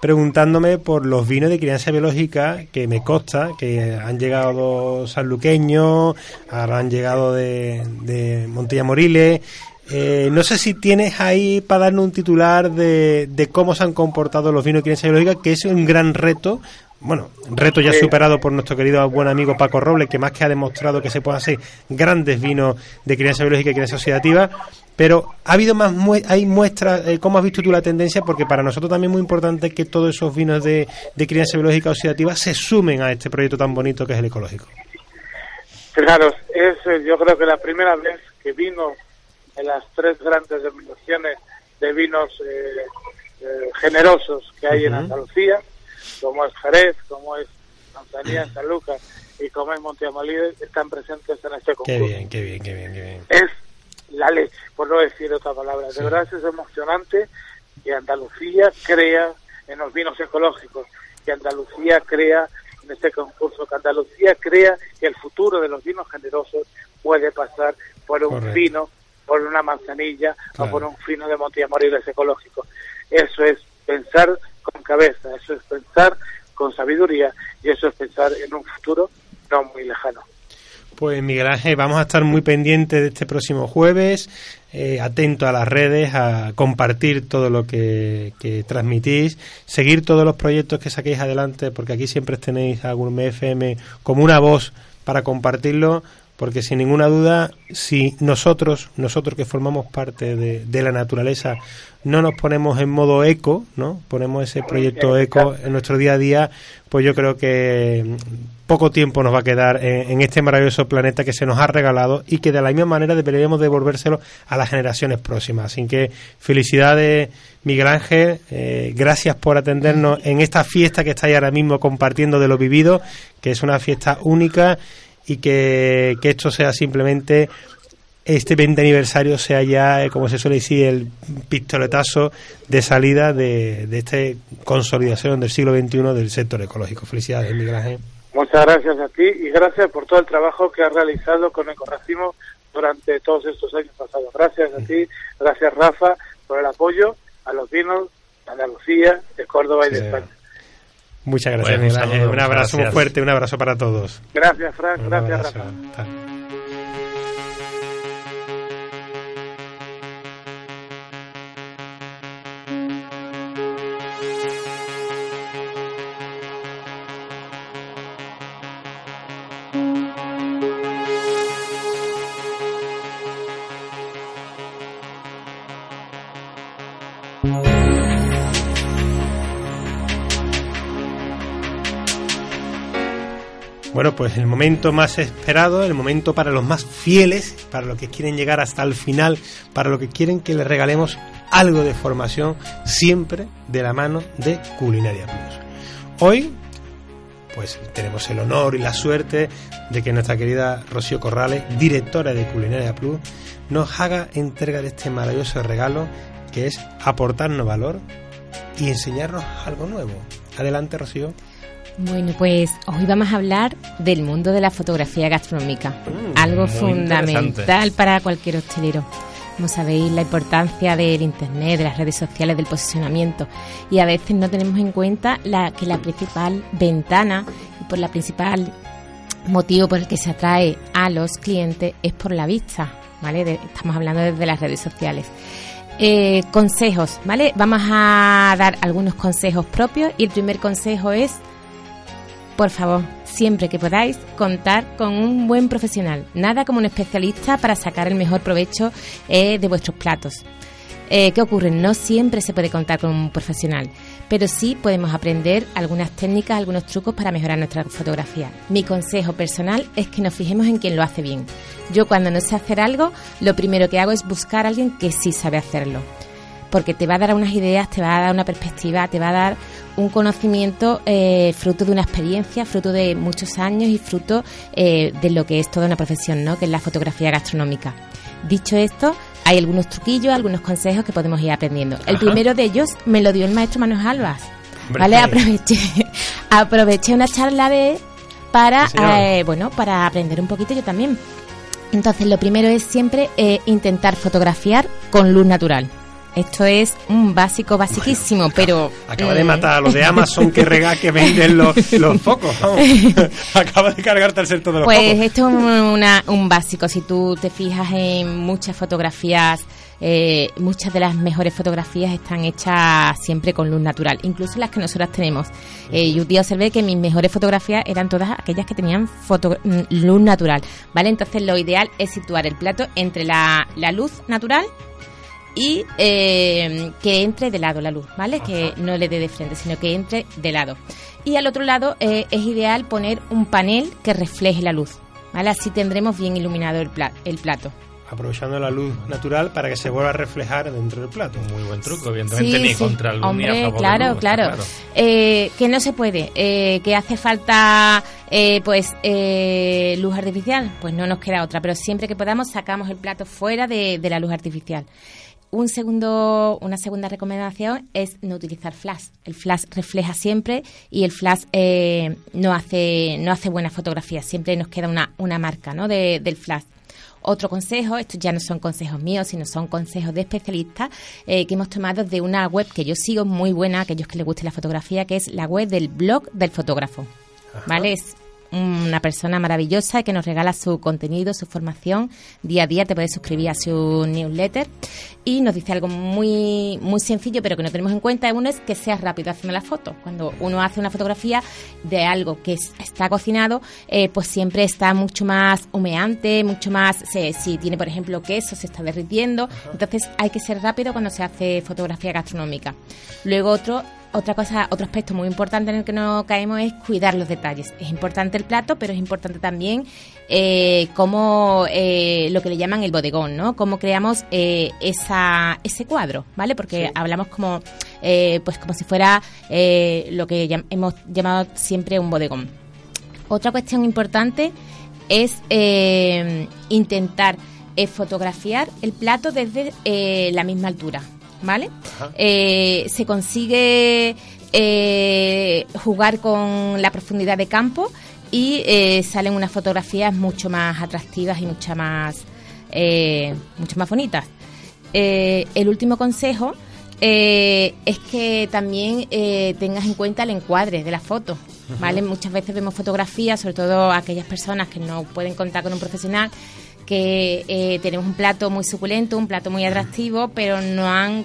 preguntándome por los vinos de crianza biológica que me consta que han llegado sanluqueños, ahora han llegado de, de Montilla Moriles. Eh, no sé si tienes ahí para darnos un titular de, de cómo se han comportado los vinos de crianza biológica, que es un gran reto bueno, reto ya superado por nuestro querido buen amigo Paco Robles, que más que ha demostrado que se pueden hacer grandes vinos de crianza biológica y crianza oxidativa, pero ha habido más mue- hay muestras, eh, ¿cómo has visto tú la tendencia? Porque para nosotros también es muy importante que todos esos vinos de, de crianza biológica oxidativa se sumen a este proyecto tan bonito que es el ecológico. Fijaros, es eh, yo creo que la primera vez que vino en las tres grandes denominaciones de vinos eh, eh, generosos que hay en. Andalucía, como es Jerez, como es Manzanilla en San Lucas y como es Monteamolides, están presentes en este Qué concurso. bien, qué bien, qué bien, qué bien. Es la leche, por no decir otra palabra. Sí. De verdad es emocionante que Andalucía crea en los vinos ecológicos, que Andalucía crea en este concurso, que Andalucía crea que el futuro de los vinos generosos puede pasar por un Correcto. vino, por una manzanilla Claro. o por un fino de Montillamoriles ecológico. Eso es pensar con cabeza, eso es pensar con sabiduría y eso es pensar en un futuro no muy lejano. Pues Miguel Ángel, vamos a estar muy pendientes de este próximo jueves, eh, atento a las redes, a compartir todo lo que, que transmitís, seguir todos los proyectos que saquéis adelante, porque aquí siempre tenéis a Gourmet FM como una voz para compartirlo, porque sin ninguna duda, si nosotros, nosotros que formamos parte de, la naturaleza, no nos ponemos en modo eco, ¿no? Ponemos ese proyecto eco en nuestro día a día, pues yo creo que mm, poco tiempo nos va a quedar en, en este maravilloso planeta que se nos ha regalado y que de la misma manera deberíamos devolvérselo a las generaciones próximas. Así que felicidades, Miguel Ángel, eh, gracias por atendernos en esta fiesta que estáis ahora mismo compartiendo de lo vivido, que es una fiesta única y que, que esto sea simplemente este 20 aniversario sea ya, eh, como se suele decir, el pistoletazo de salida de, de esta consolidación del siglo XXI del sector ecológico. Felicidades, Miguel Ángel. Muchas gracias a ti y gracias por todo el trabajo que has realizado con Ecorracimo durante todos estos años pasados. Gracias a ti, gracias Rafa por el apoyo a los vinos de Andalucía, de Córdoba y de. España. Muchas gracias, Bueno, un saludo, Un abrazo muy fuerte, un abrazo para todos. Gracias Frank, Un gracias abrazo. Rafa. Bueno, pues el momento más esperado, el momento para los más fieles, para los que quieren llegar hasta el final, para los que quieren que les regalemos algo de formación, siempre de la mano de Culinaria Plus. Hoy, pues tenemos el honor y la suerte de que nuestra querida Rocío Corrales, directora de Culinaria Plus, nos haga entrega de este maravilloso regalo que es aportarnos valor y enseñarnos algo nuevo. Adelante, Rocío. Bueno, pues hoy vamos a hablar del mundo de la fotografía gastronómica, algo muy fundamental para cualquier hostelero. Como sabéis, la importancia del Internet, de las redes sociales, del posicionamiento. Y a veces no tenemos en cuenta la, que la principal ventana y por la principal motivo por el que se atrae a los clientes es por la vista, ¿vale? De- estamos hablando desde las redes sociales. Eh, consejos, ¿vale? Vamos a dar algunos consejos propios y el primer consejo es por favor, siempre que podáis, contar con un buen profesional. Nada como un especialista para sacar el mejor provecho eh, de vuestros platos. Eh, ¿Qué ocurre? No siempre se puede contar con un profesional, pero sí podemos aprender algunas técnicas, algunos trucos para mejorar nuestra fotografía. Mi consejo personal es que nos fijemos en quien lo hace bien. Yo cuando no sé hacer algo, lo primero que hago es buscar a alguien que sí sabe hacerlo porque te va a dar unas ideas, te va a dar una perspectiva, te va a dar un conocimiento eh, fruto de una experiencia, fruto de muchos años y fruto eh, de lo que es toda una profesión, ¿no? que es la fotografía gastronómica. Dicho esto, hay algunos truquillos, algunos consejos que podemos ir aprendiendo. El Ajá. primero de ellos me lo dio el maestro Manuel Albas. ¿Vale? Aproveché, aproveché una charla de él para, Sí, eh, bueno, para aprender un poquito yo también. Entonces, lo primero es siempre eh, intentar fotografiar con luz natural. Esto es un básico, basiquísimo, pero... Acaba de mm, matar a los de Amazon que rega que venden los, los focos. vamos. Acaba de cargarte el sector de los Pues focos. esto es un, una- un básico. Si tú te fijas en muchas fotografías, eh, muchas de las mejores fotografías están hechas siempre con luz natural, incluso las que nosotras tenemos. Eh, yo un día observé que mis mejores fotografías eran todas aquellas que tenían foto- mm, luz natural, ¿vale? Entonces lo ideal es situar el plato entre la, la luz natural y eh, que entre de lado la luz, ¿vale? Que no le dé de frente, sino que entre de lado. Y al otro lado eh, es ideal poner un panel que refleje la luz, ¿vale? Así tendremos bien iluminado el, pla- el plato. Aprovechando la luz natural para que se vuelva a reflejar dentro del plato. Muy buen truco, evidentemente Sí, ni sí. contra el luz ni a Hombre, favor claro, luz, está claro. Eh, que no se puede, eh, que hace falta eh, pues eh, luz artificial, pues no nos queda otra, pero siempre que podamos sacamos el plato fuera de, de la luz artificial. Un segundo, una segunda recomendación es no utilizar flash. El flash refleja siempre y el flash eh, no hace no hace buena fotografía. Siempre nos queda una, una marca ¿no? de- del flash. Otro consejo, estos ya no son consejos míos, sino son consejos de especialistas eh, que hemos tomado de una web que yo sigo muy buena, a aquellos que les guste la fotografía, que es la web del blog del fotógrafo. ¿Vale? Es una persona maravillosa que nos regala su contenido, su formación. Día a día te puedes suscribir a su newsletter y nos dice algo muy muy sencillo, pero que no tenemos en cuenta. Uno es que sea rápido haciendo la foto. Cuando uno hace una fotografía de algo que es- está cocinado, eh, pues siempre está mucho más humeante, mucho más. se- si tiene, por ejemplo, queso, se está derritiendo. Entonces hay que ser rápido cuando se hace fotografía gastronómica. Luego otro otra cosa, otro aspecto muy importante en el que no caemos es cuidar los detalles. Es importante el plato, pero es importante también eh, cómo eh, lo que le llaman el bodegón, ¿no? Cómo creamos eh, esa, ese cuadro, ¿vale? Porque hablamos como, eh, pues como si fuera eh, lo que llam- hemos llamado siempre un bodegón. Otra cuestión importante es eh, intentar eh, fotografiar el plato desde eh, la misma altura, ¿vale? Eh, se consigue eh, jugar con la profundidad de campo y eh, salen unas fotografías mucho más atractivas y mucho más, eh, mucho más bonitas. El último consejo es que también eh, tengas en cuenta el encuadre de la foto. ¿vale? Muchas veces vemos fotografías, sobre todo aquellas personas que no pueden contar con un profesional, que eh, tenemos un plato muy suculento, un plato muy atractivo, pero no han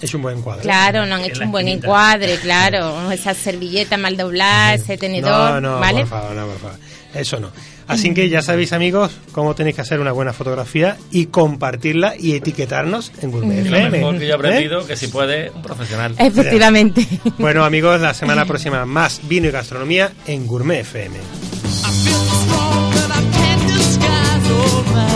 Es un buen cuadro. Claro, no han hecho un buen encuadre, claro. Esa servilleta mal doblada, ese tenedor, No, no, ¿vale? por favor, no, por favor. Eso no. Así que ya sabéis, amigos, cómo tenéis que hacer una buena fotografía y compartirla y etiquetarnos en Gourmet lo FM. mejor que yo he ¿Eh? aprendido, que si puede, un profesional. Efectivamente. Bueno, amigos, la semana próxima más vino y gastronomía en Gourmet FM. so bad.